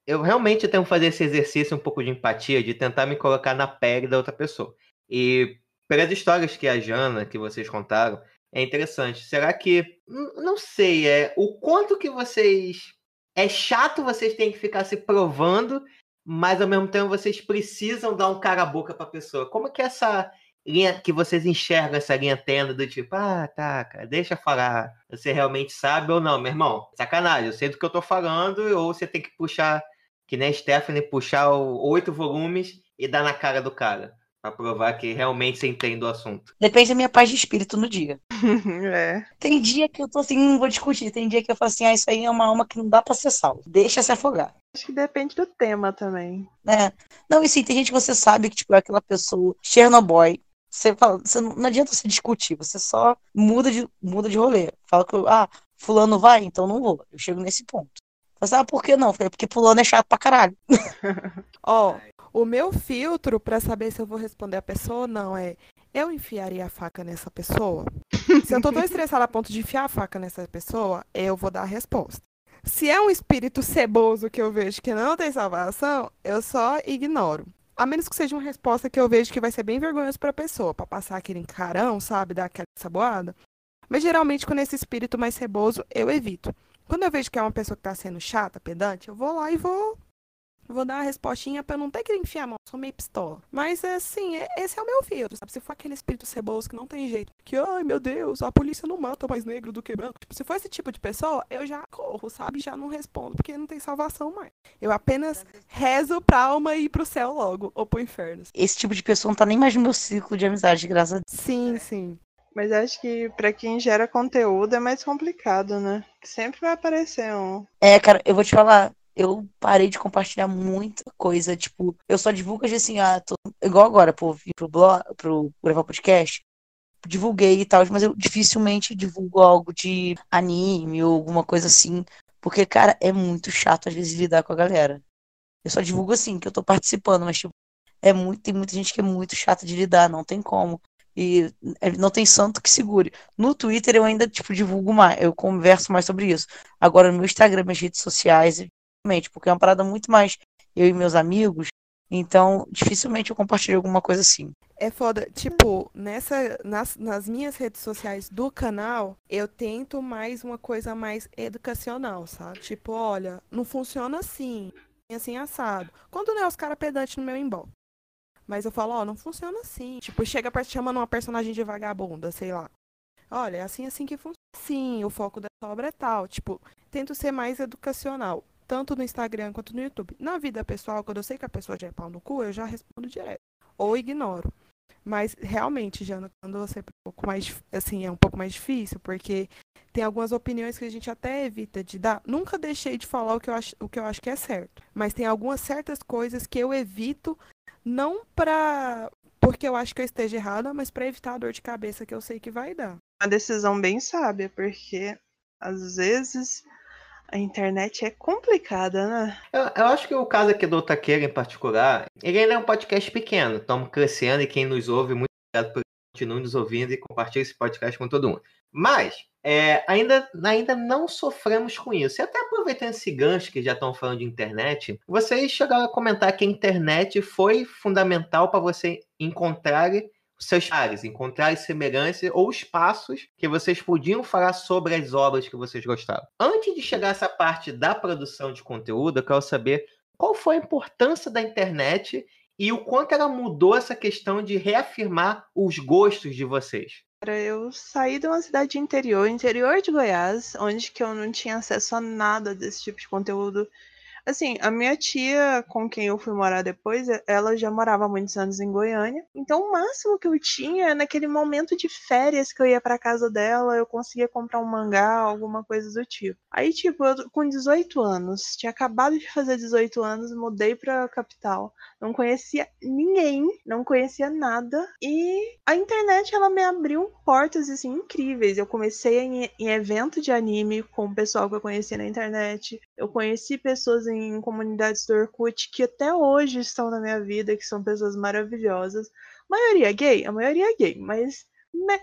Eu realmente tenho que fazer esse exercício um pouco de empatia, de tentar me colocar na pele da outra pessoa. E pelas histórias que a Jana, que vocês contaram, é interessante. Será que. Não sei, é o quanto que vocês. É chato vocês terem que ficar se provando, mas ao mesmo tempo vocês precisam dar um cara a boca pra pessoa. Como que é essa linha que vocês enxergam essa linha tenda do tipo, ah, tá, cara, deixa falar. Você realmente sabe ou não, meu irmão? Sacanagem, eu sei do que eu tô falando, ou você tem que puxar, que nem Stephanie, puxar oito volumes e dar na cara do cara. Pra provar que realmente você entende o assunto. Depende da minha paz de espírito no dia. é. Tem dia que eu tô assim, não vou discutir. Tem dia que eu falo assim, ah, isso aí é uma alma que não dá pra ser salvo. Deixa se afogar. Acho que depende do tema também. É. Não, e sim, tem gente que você sabe que, tipo, é aquela pessoa, Chernobyl. Você fala, você não, não adianta você discutir, você só muda de, muda de rolê. Fala que, ah, fulano vai, então não vou. Eu chego nesse ponto. Você sabe ah, por que não? Falei, porque fulano é chato pra caralho. Ó, o meu filtro pra saber se eu vou responder a pessoa ou não é eu enfiaria a faca nessa pessoa? se eu tô tão estressada a ponto de enfiar a faca nessa pessoa, eu vou dar a resposta. Se é um espírito ceboso que eu vejo que não tem salvação, eu só ignoro. A menos que seja uma resposta que eu vejo que vai ser bem vergonhoso pra pessoa, pra passar aquele encarão, sabe, dar aquela saboada. Mas geralmente, com esse espírito mais ceboso, eu evito. Quando eu vejo que é uma pessoa que tá sendo chata, pedante, eu vou lá e vou vou dar a respostinha pra não ter que enfiar a mão, sou meio pistola. Mas assim, é, esse é o meu filtro, sabe? Se for aquele espírito ceboso que não tem jeito, que, ai meu Deus, a polícia não mata mais negro do que branco. Tipo, se for esse tipo de pessoa, eu já corro, sabe? Já não respondo, porque não tem salvação mais. Eu apenas rezo pra alma ir pro céu logo, ou pro inferno. Esse tipo de pessoa não tá nem mais no meu ciclo de amizade, graças a Deus. Sim, sim. Mas acho que pra quem gera conteúdo é mais complicado, né? Sempre vai aparecer um. É, cara, eu vou te falar, eu parei de compartilhar muita coisa. Tipo, eu só divulgo assim, ah, tô... igual agora, pô, vim pro blog, pro gravar podcast. Divulguei e tal, mas eu dificilmente divulgo algo de anime ou alguma coisa assim. Porque, cara, é muito chato às vezes lidar com a galera. Eu só divulgo assim, que eu tô participando, mas tipo, é muito, tem muita gente que é muito chata de lidar, não tem como. E não tem santo que segure. No Twitter eu ainda, tipo, divulgo mais, eu converso mais sobre isso. Agora no meu Instagram, minhas redes sociais, porque é uma parada muito mais eu e meus amigos, então dificilmente eu compartilho alguma coisa assim. É foda, tipo, nessa, nas, nas minhas redes sociais do canal, eu tento mais uma coisa mais educacional, sabe? Tipo, olha, não funciona assim, assim assado. Quando não é os caras pedantes no meu inbox. Mas eu falo, ó, não funciona assim. Tipo, chega chamando uma personagem de vagabunda, sei lá. Olha, é assim assim que funciona. Sim, o foco da obra é tal. Tipo, tento ser mais educacional tanto no Instagram quanto no YouTube. Na vida pessoal, quando eu sei que a pessoa já é pau no cu, eu já respondo direto. Ou ignoro. Mas realmente, Jana, quando você é um pouco mais assim, é um pouco mais difícil, porque tem algumas opiniões que a gente até evita de dar. Nunca deixei de falar o que eu acho, o que eu acho que é certo. Mas tem algumas certas coisas que eu evito, não pra. porque eu acho que eu esteja errada, mas para evitar a dor de cabeça que eu sei que vai dar. Uma decisão bem sábia, porque às vezes a internet é complicada, né? Eu, eu, acho que o caso aqui do Otaqueira em particular, ele ainda é um podcast pequeno, estamos crescendo e quem nos ouve, muito obrigado por continuar nos ouvindo e compartilhar esse podcast com todo mundo. Mas é, ainda, ainda não sofremos com isso. E até aproveitando esse gancho que já estão falando de internet, vocês chegaram a comentar que a internet foi fundamental para você encontrar seus pares, encontrar as semelhanças ou espaços que vocês podiam falar sobre as obras que vocês gostavam. Antes de chegar a essa parte da produção de conteúdo, eu quero saber qual foi a importância da internet e o quanto ela mudou essa questão de reafirmar os gostos de vocês. Eu saí de uma cidade interior, interior de Goiás, onde que eu não tinha acesso a nada desse tipo de conteúdo Assim, a minha tia, com quem eu fui morar depois, ela já morava há muitos anos em Goiânia. Então, o máximo que eu tinha, naquele momento de férias que eu ia pra casa dela, eu conseguia comprar um mangá, alguma coisa do tipo. Aí, tipo, eu com 18 anos, tinha acabado de fazer 18 anos, mudei pra capital. Não conhecia ninguém, não conhecia nada. E a internet, ela me abriu portas, assim, incríveis. Eu comecei em, em evento de anime com o pessoal que eu conhecia na internet. Eu conheci pessoas em comunidades do Orkut que até hoje estão na minha vida, que são pessoas maravilhosas. A maioria gay, a maioria gay, mas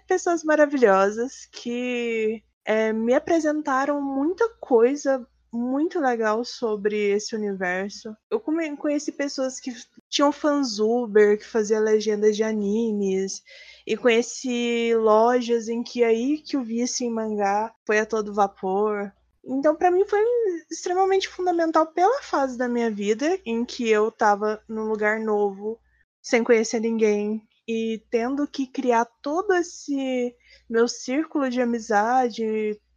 pessoas maravilhosas que é, me apresentaram muita coisa muito legal sobre esse universo. Eu conheci pessoas que tinham fanzuber, que fazia legendas de animes, e conheci lojas em que aí que o vício em mangá foi a todo vapor. Então, para mim, foi extremamente fundamental pela fase da minha vida em que eu estava num lugar novo, sem conhecer ninguém, e tendo que criar todo esse meu círculo de amizade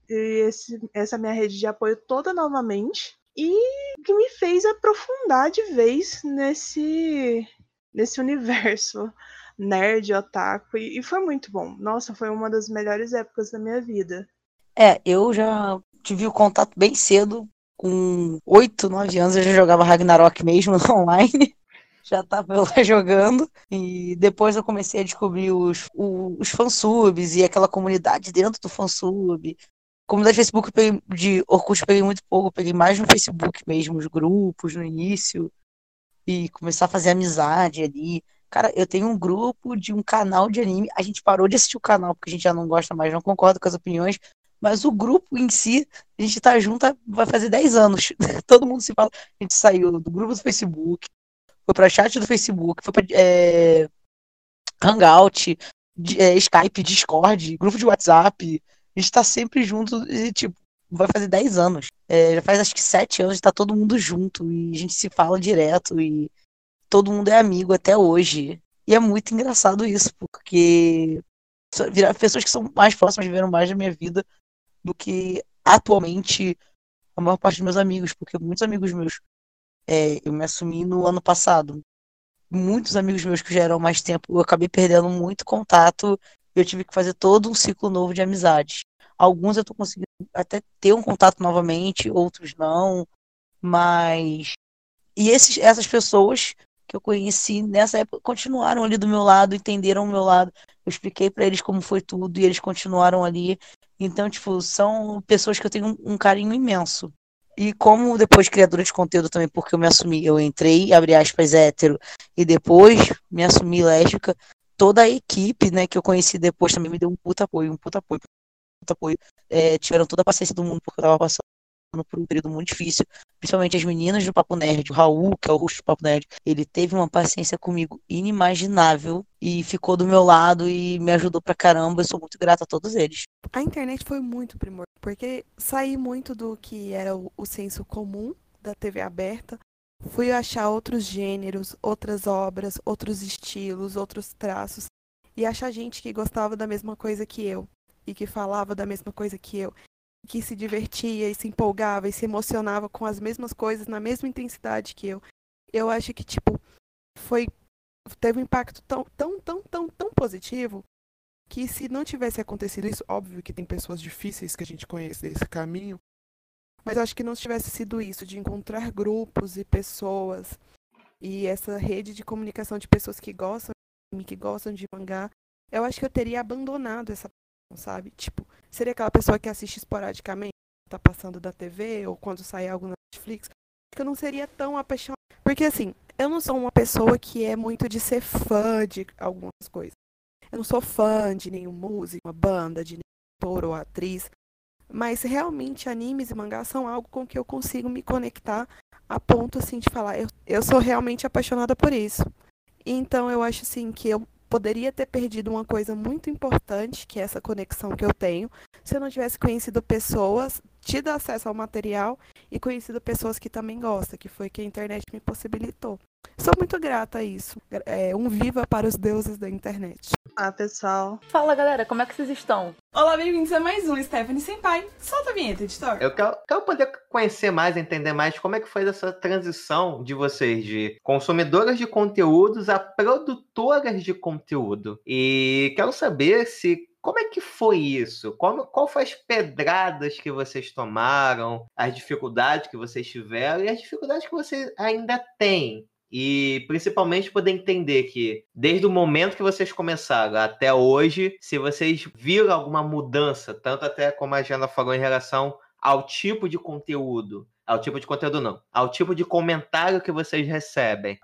e esse, essa minha rede de apoio toda novamente. E que me fez aprofundar de vez nesse, nesse universo nerd, otaku, e, e foi muito bom. Nossa, foi uma das melhores épocas da minha vida. É, eu já tive o contato bem cedo. Com 8, 9 anos eu já jogava Ragnarok mesmo online. Já tava eu lá jogando. E depois eu comecei a descobrir os, os, fansubs e aquela comunidade dentro do fansub. Comunidade de Facebook peguei, de Orkut peguei muito pouco, peguei mais no Facebook mesmo, os grupos no início. E começar a fazer amizade ali. Cara, eu tenho um grupo de um canal de anime. A gente parou de assistir o canal porque a gente já não gosta mais, não concorda com as opiniões. Mas o grupo em si, a gente tá junto, vai fazer 10 anos. Todo mundo se fala. A gente saiu do grupo do Facebook, foi pra chat do Facebook, foi pra é, Hangout, é, Skype, Discord, grupo de WhatsApp. A gente tá sempre junto e, tipo, vai fazer 10 anos. É, já faz acho que 7 anos, tá todo mundo junto e a gente se fala direto e todo mundo é amigo até hoje. E é muito engraçado isso, porque pessoas que são mais próximas viveram mais da minha vida do que atualmente a maior parte dos meus amigos, porque muitos amigos meus é, eu me assumi no ano passado. Muitos amigos meus que já eram mais tempo, eu acabei perdendo muito contato. Eu tive que fazer todo um ciclo novo de amizades. Alguns eu tô conseguindo até ter um contato novamente, outros não. Mas. E esses, essas pessoas que eu conheci nessa época continuaram ali do meu lado, entenderam o meu lado. Eu expliquei para eles como foi tudo e eles continuaram ali. Então, tipo, são pessoas que eu tenho um, carinho imenso. E como depois criadora de conteúdo também, porque eu me assumi, eu entrei, abre aspas, hétero, e depois me assumi lésbica, toda a equipe, né, que eu conheci depois também me deu um puta apoio, um puta apoio, um puta apoio. É, tiveram toda a paciência do mundo, porque eu tava passando por um período muito difícil, principalmente as meninas do Papo Nerd, o Raul, que é o rosto do Papo Nerd, ele teve uma paciência comigo inimaginável e ficou do meu lado e me ajudou pra caramba. Eu sou muito grata a todos eles. A internet foi muito primor, porque saí muito do que era o, o senso comum da TV aberta. Fui achar outros gêneros, outras obras, outros estilos, outros traços e achar gente que gostava da mesma coisa que eu e que falava da mesma coisa que eu que se divertia e se empolgava e se emocionava com as mesmas coisas na mesma intensidade que eu. Eu acho que tipo foi teve um impacto tão tão tão tão tão positivo que se não tivesse acontecido isso, óbvio que tem pessoas difíceis que a gente conhece desse caminho, mas eu acho que não tivesse sido isso de encontrar grupos e pessoas e essa rede de comunicação de pessoas que gostam de mim, que gostam de mangá, eu acho que eu teria abandonado essa sabe? Tipo, seria aquela pessoa que assiste esporadicamente, tá passando da TV ou quando sai algo na Netflix, que eu não seria tão apaixonada. Porque assim, eu não sou uma pessoa que é muito de ser fã de algumas coisas. Eu não sou fã de nenhum músico, uma banda, de nenhum ator ou atriz. Mas realmente animes e mangás são algo com que eu consigo me conectar a ponto assim de falar, eu, eu sou realmente apaixonada por isso. Então eu acho assim que eu poderia ter perdido uma coisa muito importante, que é essa conexão que eu tenho, se eu não tivesse conhecido pessoas, tido acesso ao material e conhecido pessoas que também gostam, que foi que a internet me possibilitou. Sou muito grata a isso. É um viva para os deuses da internet. Ah, pessoal. Fala, galera, como é que vocês estão? Olá, bem-vindos a mais um Stephanie Senpai. Solta a vinheta, editor. Eu quero, quero poder conhecer mais, entender mais como é que foi essa transição de vocês de consumidoras de conteúdos a produtoras de conteúdo. E quero saber se como é que foi isso? Como, qual foi as pedradas que vocês tomaram, as dificuldades que vocês tiveram e as dificuldades que vocês ainda têm e principalmente poder entender que desde o momento que vocês começaram até hoje, se vocês viram alguma mudança, tanto até como a Jana falou em relação ao tipo de conteúdo, ao tipo de conteúdo não, ao tipo de comentário que vocês recebem.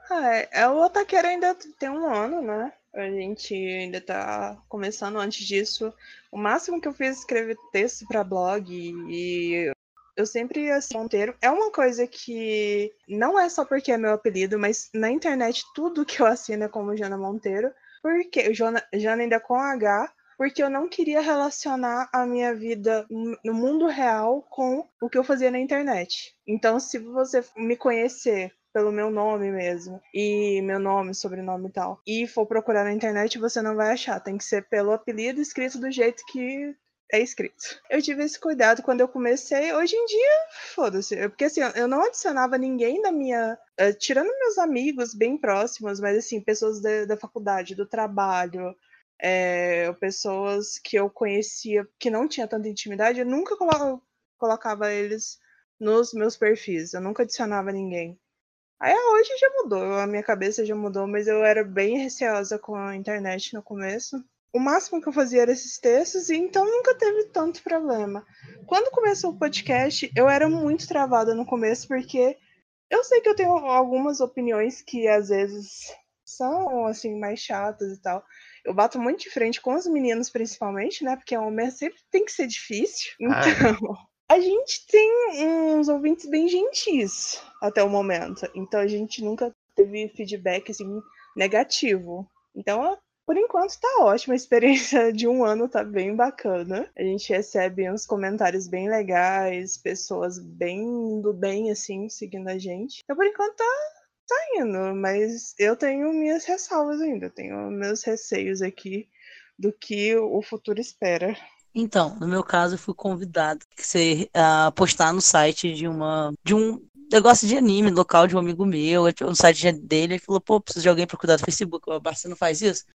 É, o Otaqueira ainda tem um ano, né? A gente ainda tá começando antes disso. O máximo que eu fiz é escrever texto para blog e eu sempre assim, Monteiro. É uma coisa que não é só porque é meu apelido, mas na internet tudo que eu assino é como Jana Monteiro. Porque Jana, Jana ainda com H, porque eu não queria relacionar a minha vida no mundo real com o que eu fazia na internet. Então, se você me conhecer pelo meu nome mesmo, e meu nome, sobrenome e tal, e for procurar na internet, você não vai achar. Tem que ser pelo apelido escrito do jeito que é escrito. Eu tive esse cuidado quando eu comecei. Hoje em dia, foda-se. Porque assim, eu não adicionava ninguém da minha. Uh, tirando meus amigos bem próximos, mas assim, pessoas da, da faculdade, do trabalho, é, pessoas que eu conhecia que não tinha tanta intimidade, eu nunca colo colocava eles nos meus perfis. Eu nunca adicionava ninguém. Aí hoje já mudou, a minha cabeça já mudou, mas eu era bem receosa com a internet no começo o máximo que eu fazia era esses textos, e então nunca teve tanto problema. Quando começou o podcast, eu era muito travada no começo, porque eu sei que eu tenho algumas opiniões que às vezes são assim mais chatas e tal. Eu bato muito de frente com os meninos, principalmente, né? Porque homem sempre tem que ser difícil. Ah, é. Então, a gente tem uns ouvintes bem gentis até o momento. Então a gente nunca teve feedback assim negativo. Então por enquanto tá ótima, a experiência de um ano tá bem bacana. A gente recebe uns comentários bem legais, pessoas bem do bem, assim, seguindo a gente. Então, por enquanto tá, tá indo, mas eu tenho minhas ressalvas ainda, tenho meus receios aqui do que o futuro espera. Então, no meu caso, eu fui convidado a postar no site de uma de um negócio de anime local de um amigo meu, no site dele, ele falou, pô, preciso de alguém para cuidar do Facebook. Você não faz isso?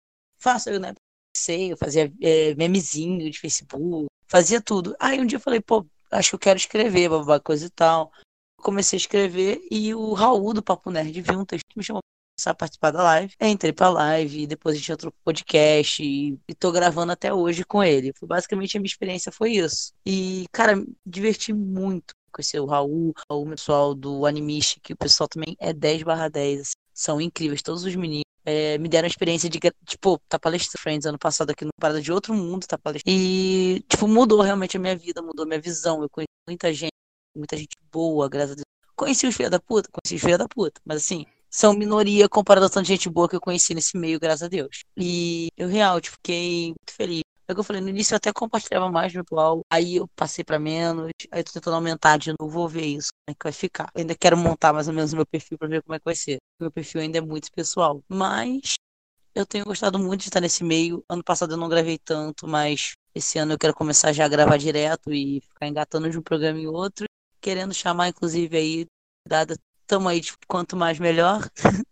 faço, eu, né? Sei, eu fazia é, memezinho de Facebook, fazia tudo. Aí um dia eu falei, pô, acho que eu quero escrever, babá, coisa e tal. Comecei a escrever e o Raul do Papo Nerd viu um texto que me chamou pra participar da live. Eu entrei pra live, depois a gente entrou pro podcast e, e tô gravando até hoje com ele. Basicamente a minha experiência foi isso. E, cara, diverti muito conhecer o Raul, o pessoal do Animist, que o pessoal também é 10 barra 10. Assim, são incríveis, todos os meninos é, me deram a experiência de, tipo, tá palestrando Friends ano passado aqui no Parada de Outro Mundo, tá palestrando. E, tipo, mudou realmente a minha vida, mudou a minha visão. Eu conheci muita gente, muita gente boa, graças a Deus. Conheci os filhos da puta, conheci os filhos da puta, mas assim, são minoria comparado a tanta gente boa que eu conheci nesse meio, graças a Deus. E eu, real, tipo, fiquei muito feliz. É o que eu falei, no início eu até compartilhava mais no atual, aí eu passei para menos, aí tô tentando aumentar de novo, vou ver isso, como é que vai ficar. Eu ainda quero montar mais ou menos o meu perfil para ver como é que vai ser. Meu perfil ainda é muito pessoal, mas eu tenho gostado muito de estar nesse meio. Ano passado eu não gravei tanto, mas esse ano eu quero começar já a gravar direto e ficar engatando de um programa em outro, querendo chamar inclusive aí dada tamo aí, tipo, quanto mais melhor.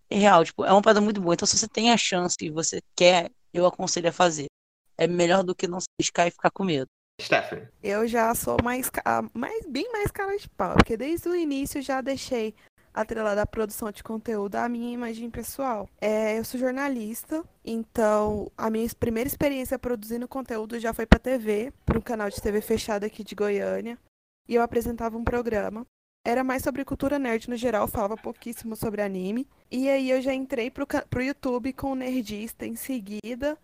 é real, tipo, é uma parada muito boa. Então, se você tem a chance e você quer, eu aconselho a fazer é melhor do que não se arriscar e ficar com medo. Stephanie. Eu já sou mais, mais bem mais cara de pau, porque desde o início já deixei atrelada à produção de conteúdo à minha imagem pessoal. É, eu sou jornalista, então a minha primeira experiência produzindo conteúdo já foi para TV, para um canal de TV fechado aqui de Goiânia, e eu apresentava um programa. Era mais sobre cultura nerd no geral, falava pouquíssimo sobre anime. E aí eu já entrei pro, pro YouTube com o Nerdista em seguida.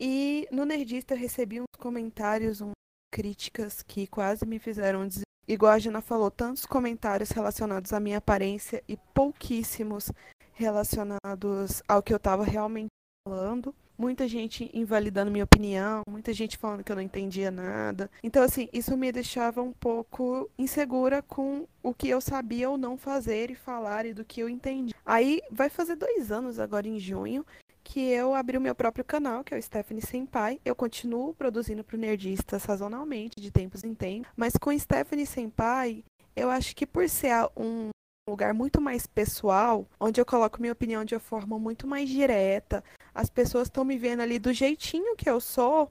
E no Nerdista eu recebi uns comentários, umas críticas que quase me fizeram dizer. Igual a Gina falou, tantos comentários relacionados à minha aparência e pouquíssimos relacionados ao que eu estava realmente falando. Muita gente invalidando minha opinião, muita gente falando que eu não entendia nada. Então, assim, isso me deixava um pouco insegura com o que eu sabia ou não fazer e falar e do que eu entendi. Aí vai fazer dois anos agora em junho que eu abri o meu próprio canal, que é o Stephanie Senpai. Eu continuo produzindo para o Nerdista sazonalmente, de tempos em tempos. Mas com Stephanie Senpai, eu acho que por ser um lugar muito mais pessoal, onde eu coloco minha opinião de uma forma muito mais direta, as pessoas estão me vendo ali do jeitinho que eu sou.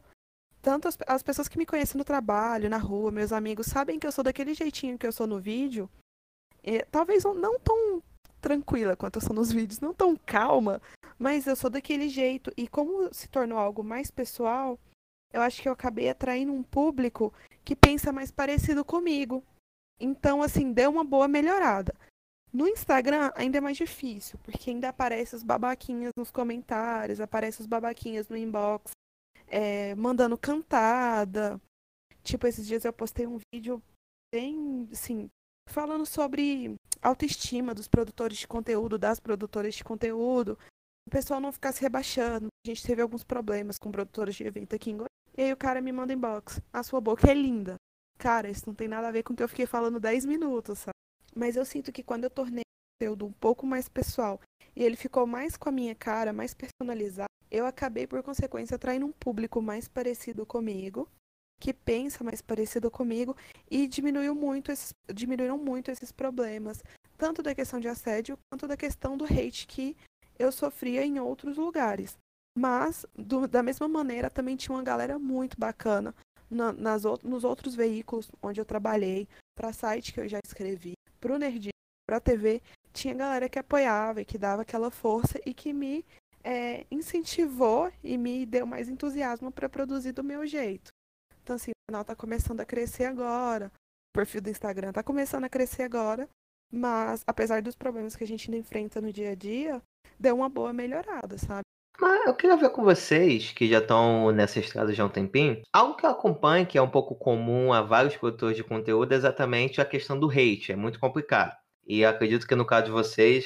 Tanto as, as pessoas que me conhecem no trabalho, na rua, meus amigos, sabem que eu sou daquele jeitinho que eu sou no vídeo. E, talvez não tão tranquila quanto eu sou nos vídeos, não tão calma, mas eu sou daquele jeito. E como se tornou algo mais pessoal, eu acho que eu acabei atraindo um público que pensa mais parecido comigo. Então, assim, deu uma boa melhorada. No Instagram ainda é mais difícil, porque ainda aparece os babaquinhas nos comentários, aparece os babaquinhas no inbox, é, mandando cantada. Tipo, esses dias eu postei um vídeo bem, assim, falando sobre autoestima dos produtores de conteúdo, das produtoras de conteúdo, o pessoal não ficar se rebaixando. A gente teve alguns problemas com produtores de evento aqui em Goiás. E aí o cara me manda inbox. A sua boca é linda. Cara, isso não tem nada a ver com o que eu fiquei falando 10 minutos, sabe? Mas eu sinto que quando eu tornei o conteúdo um pouco mais pessoal e ele ficou mais com a minha cara, mais personalizado, eu acabei, por consequência, atraindo um público mais parecido comigo, que pensa mais parecido comigo, e diminuiu muito esses, diminuíram muito esses problemas, tanto da questão de assédio quanto da questão do hate que eu sofria em outros lugares. Mas, do, da mesma maneira, também tinha uma galera muito bacana na, nas, nos outros veículos onde eu trabalhei, para site que eu já escrevi, para o Nerd, para a TV, tinha galera que apoiava e que dava aquela força e que me é, incentivou e me deu mais entusiasmo para produzir do meu jeito. Então, assim, o canal está começando a crescer agora, o perfil do Instagram está começando a crescer agora, mas apesar dos problemas que a gente enfrenta no dia a dia, deu uma boa melhorada, sabe? Mas eu queria ver com vocês, que já estão nessa estrada já há um tempinho, algo que eu acompanho, que é um pouco comum a vários produtores de conteúdo, é exatamente a questão do hate. É muito complicado. E acredito que no caso de vocês,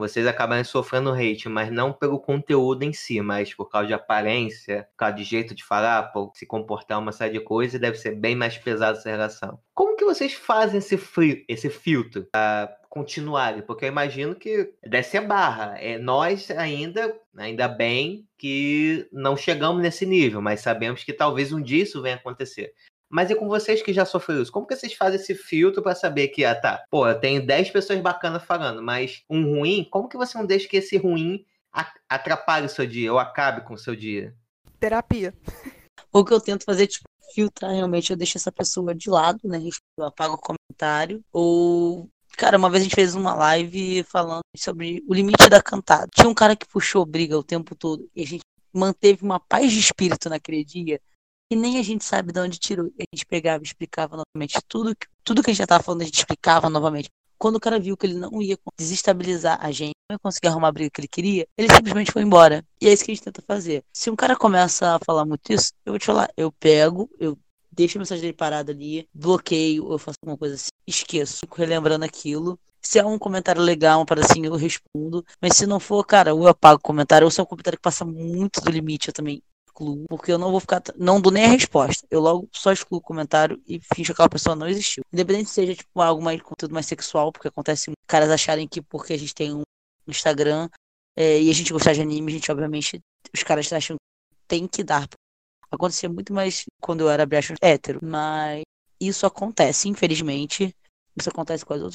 vocês acabarem sofrendo hate, mas não pelo conteúdo em si, mas por causa de aparência, por causa de jeito de falar, por se comportar uma série de coisas, deve ser bem mais pesado essa relação. Como que vocês fazem esse, frio, esse filtro para continuarem? Porque eu imagino que deve ser barra. É, nós ainda, ainda bem que não chegamos nesse nível, mas sabemos que talvez um dia isso venha acontecer. Mas e com vocês que já sofreram isso? Como que vocês fazem esse filtro para saber que, ah, tá, pô, eu tenho 10 pessoas bacanas falando, mas um ruim, como que você não deixa que esse ruim atrapalhe o seu dia ou acabe com o seu dia? Terapia. O que eu tento fazer, tipo, filtrar realmente, eu deixo essa pessoa de lado, né? Eu apago o comentário. Ou. Cara, uma vez a gente fez uma live falando sobre o limite da cantada. Tinha um cara que puxou briga o tempo todo e a gente manteve uma paz de espírito naquele dia e nem a gente sabe de onde tirou. A gente pegava e explicava novamente tudo, tudo que a gente já estava falando, a gente explicava novamente. Quando o cara viu que ele não ia desestabilizar a gente, não ia conseguir arrumar a briga que ele queria, ele simplesmente foi embora. E é isso que a gente tenta fazer. Se um cara começa a falar muito isso, eu vou te falar, eu pego, eu deixo a mensagem dele parada ali, bloqueio, eu faço alguma coisa assim, esqueço, fico relembrando aquilo. Se é um comentário legal, para assim, eu respondo. Mas se não for, cara, ou eu apago o comentário, ou se é um comentário que passa muito do limite, eu também excluo, porque eu não vou ficar. Não dou nem a resposta. Eu logo só excluo o comentário e finjo que aquela pessoa não existiu. Independente se seja tipo algo mais conteúdo mais sexual, porque acontece caras acharem que porque a gente tem um Instagram é, e a gente gostar de anime, a gente obviamente. Os caras acham que tem que dar. Acontecia muito mais quando eu era brecha hétero, mas isso acontece, infelizmente. Isso acontece com as outras.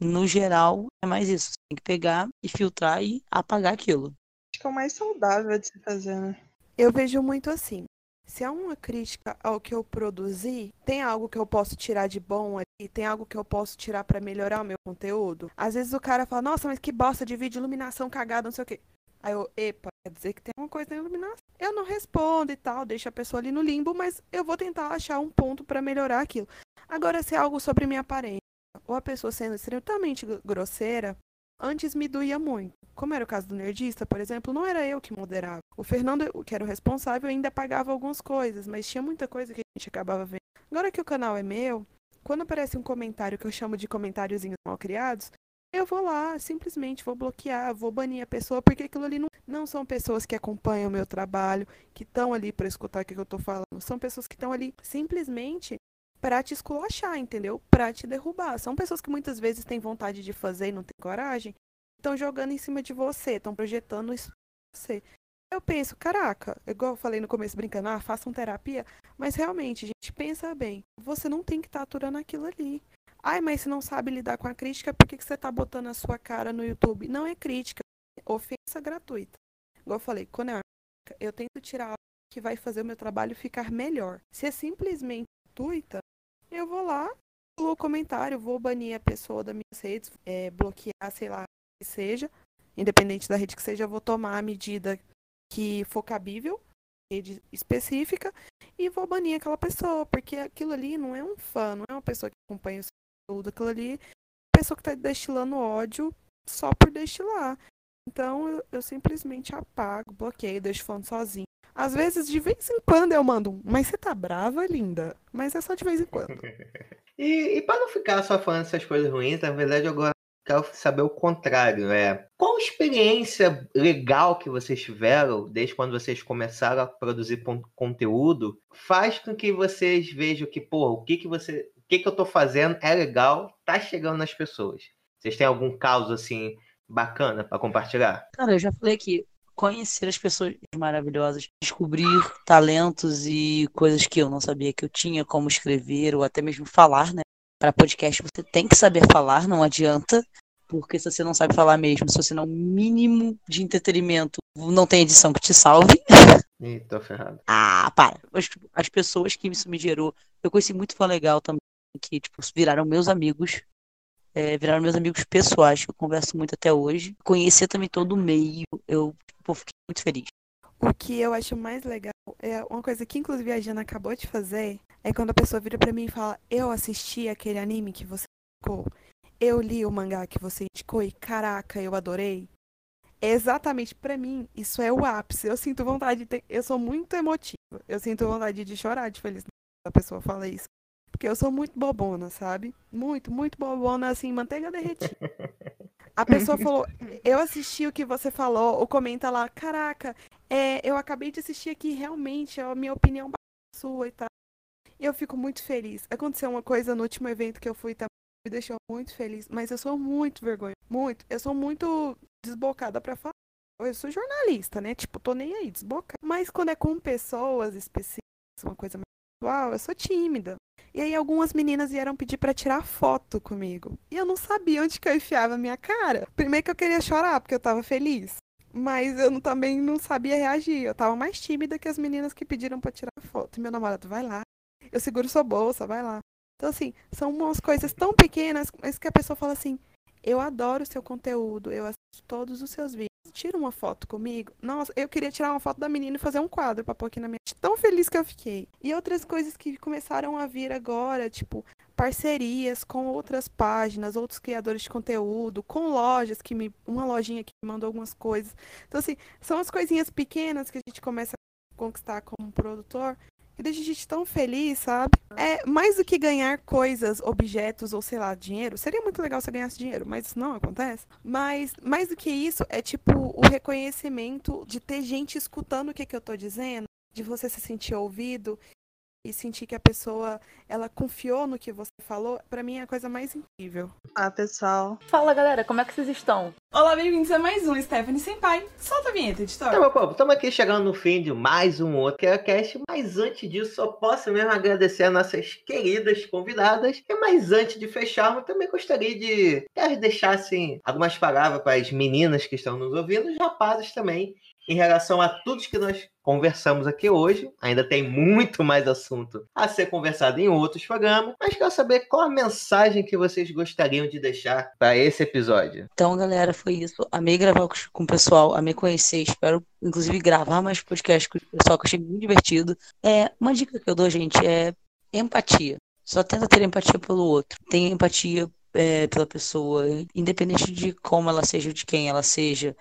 No geral, é mais isso. Você tem que pegar e filtrar e apagar aquilo. Acho que é o mais saudável de se fazer, né? Eu vejo muito assim. Se há uma crítica ao que eu produzi, tem algo que eu posso tirar de bom ali? Tem algo que eu posso tirar para melhorar o meu conteúdo? Às vezes o cara fala, nossa, mas que bosta de vídeo, iluminação cagada, não sei o quê. Aí eu, epa, quer dizer que tem alguma coisa na iluminação. Eu não respondo e tal, deixo a pessoa ali no limbo, mas eu vou tentar achar um ponto para melhorar aquilo. Agora, se é algo sobre minha aparência, ou a pessoa sendo extremamente grosseira, antes me doía muito. Como era o caso do Nerdista, por exemplo, não era eu que moderava. O Fernando, que era o responsável, ainda pagava algumas coisas, mas tinha muita coisa que a gente acabava vendo. Agora que o canal é meu, quando aparece um comentário que eu chamo de comentáriozinhos mal criados, eu vou lá, simplesmente vou bloquear, vou banir a pessoa, porque aquilo ali não, não são pessoas que acompanham o meu trabalho, que estão ali para escutar o que eu estou falando. São pessoas que estão ali simplesmente para te esculachar, entendeu? Para te derrubar. São pessoas que muitas vezes têm vontade de fazer e não têm coragem, estão jogando em cima de você, estão projetando você. Eu penso, caraca, igual eu falei no começo brincando, ah, façam terapia, mas realmente, gente, pensa bem, você não tem que estar tá aturando aquilo ali. Ai, mas você não sabe lidar com a crítica, por que, que você tá botando a sua cara no YouTube? Não é crítica, é ofensa gratuita. Igual eu falei, quando é eu tento tirar algo que vai fazer o meu trabalho ficar melhor. Se é simplesmente gratuita, eu vou lá, o comentário, vou banir a pessoa das minhas redes, é, bloquear, sei lá, que seja, independente da rede que seja, eu vou tomar a medida que for cabível, rede específica, e vou banir aquela pessoa, porque aquilo ali não é um fã, não é uma pessoa que acompanha o seu conteúdo, aquilo ali é uma pessoa que está destilando ódio só por destilar. Então eu, eu simplesmente apago, bloqueio, deixo falando sozinho. Às vezes, de vez em quando, eu mando um, mas você tá brava, linda? Mas é só de vez em quando. e, e para não ficar só falando essas coisas ruins, na verdade, eu quero saber o contrário. É, qual experiência legal que vocês tiveram desde quando vocês começaram a produzir conteúdo faz com que vocês vejam que, pô, o que, que você. O que, que eu tô fazendo é legal, tá chegando nas pessoas. Vocês têm algum caso assim bacana para compartilhar? Cara, eu já falei que conhecer as pessoas maravilhosas, descobrir talentos e coisas que eu não sabia que eu tinha, como escrever ou até mesmo falar, né? Para podcast você tem que saber falar, não adianta, porque se você não sabe falar mesmo, se você não mínimo de entretenimento, não tem edição que te salve. Ih, tô ferrado. Ah, para. As, as pessoas que isso me gerou, eu conheci muito fã legal também, que tipo viraram meus amigos é, viraram meus amigos pessoais, que eu converso muito até hoje. Conhecer também todo o meio, eu pô, fiquei muito feliz. O que eu acho mais legal é uma coisa que inclusive a Jana acabou de fazer, é quando a pessoa vira para mim e fala: "Eu assisti aquele anime que você indicou. Eu li o mangá que você indicou e caraca, eu adorei". Exatamente para mim, isso é o ápice. Eu sinto vontade de ter, eu sou muito emotiva. Eu sinto vontade de chorar de felicidade quando a pessoa fala isso. Porque eu sou muito bobona, sabe? Muito, muito bobona, assim, manteiga derretida. A pessoa falou, eu assisti o que você falou, ou comenta lá, caraca, é, eu acabei de assistir aqui, realmente, a minha opinião sua e tal. Eu fico muito feliz. Aconteceu uma coisa no último evento que eu fui também, me deixou muito feliz, mas eu sou muito vergonha, muito. Eu sou muito desbocada para falar. Eu sou jornalista, né? Tipo, tô nem aí, desbocada. Mas quando é com pessoas específicas, uma coisa mais pessoal, eu sou tímida. E aí algumas meninas vieram pedir para tirar foto comigo. E eu não sabia onde que eu enfiava a minha cara. Primeiro que eu queria chorar, porque eu tava feliz. Mas eu também não sabia reagir. Eu tava mais tímida que as meninas que pediram para tirar foto. Meu namorado, vai lá. Eu seguro sua bolsa, vai lá. Então, assim, são umas coisas tão pequenas, mas que a pessoa fala assim: eu adoro o seu conteúdo, eu assisto todos os seus vídeos tira uma foto comigo. Nossa, eu queria tirar uma foto da menina e fazer um quadro pra pôr aqui na minha. Tão feliz que eu fiquei. E outras coisas que começaram a vir agora, tipo, parcerias com outras páginas, outros criadores de conteúdo, com lojas que me. Uma lojinha que me mandou algumas coisas. Então, assim, são as coisinhas pequenas que a gente começa a conquistar como produtor que deixa a gente tão feliz, sabe? É mais do que ganhar coisas, objetos ou sei lá, dinheiro. Seria muito legal se eu ganhasse dinheiro, mas isso não acontece. Mas mais do que isso, é tipo o reconhecimento de ter gente escutando o que, que eu tô dizendo, de você se sentir ouvido e sentir que a pessoa ela confiou no que você falou, para mim é a coisa mais incrível. Ah, pessoal. Fala, galera, como é que vocês estão? Olá, bem-vindos a mais um Stephanie Senpai. Solta a vinheta, editor. Tá, meu povo, estamos aqui chegando no fim de mais um outro cast, mas antes disso, só posso mesmo agradecer a nossas queridas convidadas. E mais antes de fecharmos, também gostaria de que elas deixassem algumas palavras para as meninas que estão nos ouvindo, os rapazes também, em relação a tudo que nós conversamos aqui hoje. Ainda tem muito mais assunto a ser conversado em outros programas, mas quero saber qual a mensagem que vocês gostariam de deixar para esse episódio. Então, galera, foi isso. Amei gravar com o pessoal, amei conhecer, espero inclusive gravar mais podcast com o pessoal que eu achei muito divertido. É, uma dica que eu dou, gente, é empatia. Só tenta ter empatia pelo outro. Tenha empatia é, pela pessoa, independente de como ela seja, de quem ela seja.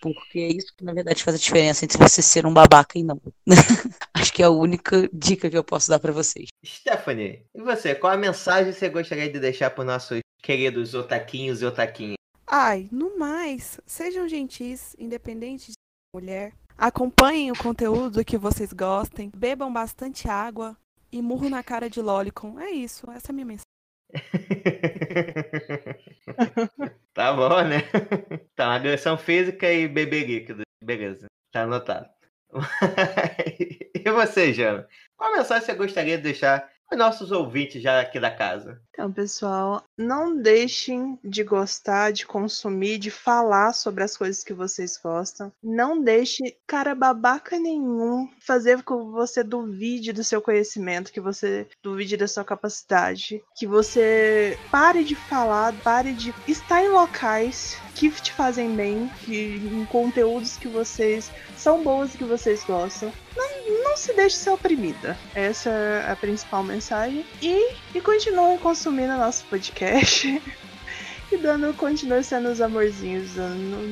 Porque é isso que, na verdade, faz a diferença entre você ser um babaca e não. Acho que é a única dica que eu posso dar para vocês. Stephanie, e você? Qual a mensagem você gostaria de deixar para nossos queridos otaquinhos e otaquinhas? Ai, no mais, sejam gentis, independente de mulher. Acompanhem o conteúdo que vocês gostem. Bebam bastante água e murro na cara de Lolicon. É isso, essa é a minha mensagem. tá bom, né? Tá, agressão física e bebê líquido. Beleza, tá anotado. e você, Jana? Qual mensagem você gostaria de deixar para nossos ouvintes já aqui da casa? Então, pessoal, não deixem de gostar, de consumir, de falar sobre as coisas que vocês gostam. Não deixe cara babaca nenhum fazer com que você duvide do seu conhecimento, que você duvide da sua capacidade, que você pare de falar, pare de estar em locais que te fazem bem, que em conteúdos que vocês são bons e que vocês gostam. Não, não se deixe ser oprimida. Essa é a principal mensagem. E, e continue consumindo nosso podcast. e dando, continue sendo os amorzinhos,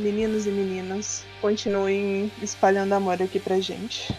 meninos e meninas. Continuem espalhando amor aqui pra gente.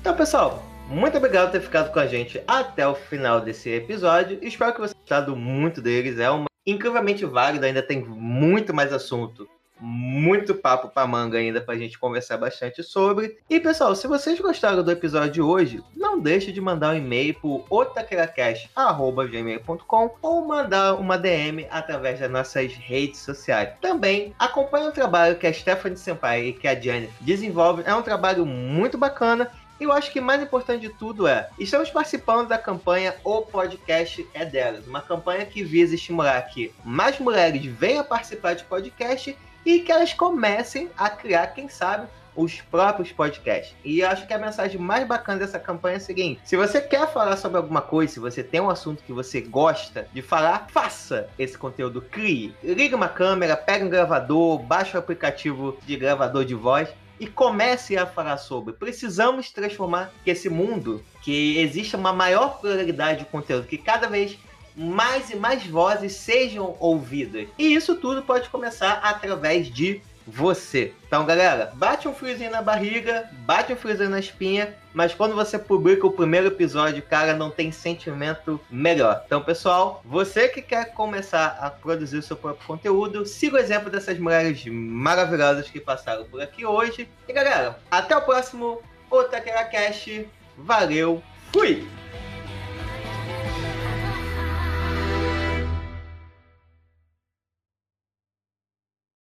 Então, pessoal, muito obrigado por ter ficado com a gente até o final desse episódio. Espero que você tenha gostado muito deles. É uma incrivelmente válido, ainda tem muito mais assunto. Muito papo pra manga ainda pra gente conversar bastante sobre. E pessoal, se vocês gostaram do episódio de hoje, não deixe de mandar um e-mail pro otaqueracast.gmail.com ou mandar uma DM através das nossas redes sociais. Também acompanhe o trabalho que a Stephanie Senpai e que a Jennifer desenvolvem. É um trabalho muito bacana e eu acho que mais importante de tudo é, estamos participando da campanha O Podcast é Delas, uma campanha que visa estimular que mais mulheres venham participar de podcast e que elas comecem a criar, quem sabe, os próprios podcasts. E eu acho que a mensagem mais bacana dessa campanha é a seguinte: se você quer falar sobre alguma coisa, se você tem um assunto que você gosta de falar, faça esse conteúdo, crie. Ligue uma câmera, pegue um gravador, baixe o aplicativo de gravador de voz e comece a falar sobre. Precisamos transformar esse mundo que exista uma maior pluralidade de conteúdo, que cada vez mais e mais vozes sejam ouvidas. E isso tudo pode começar através de você. Então, galera, bate um friozinho na barriga, bate um friozinho na espinha, mas quando você publica o primeiro episódio, cara, não tem sentimento melhor. Então, pessoal, você que quer começar a produzir o seu próprio conteúdo, siga o exemplo dessas mulheres maravilhosas que passaram por aqui hoje. E, galera, até o próximo Otaquera Cast. Valeu, fui!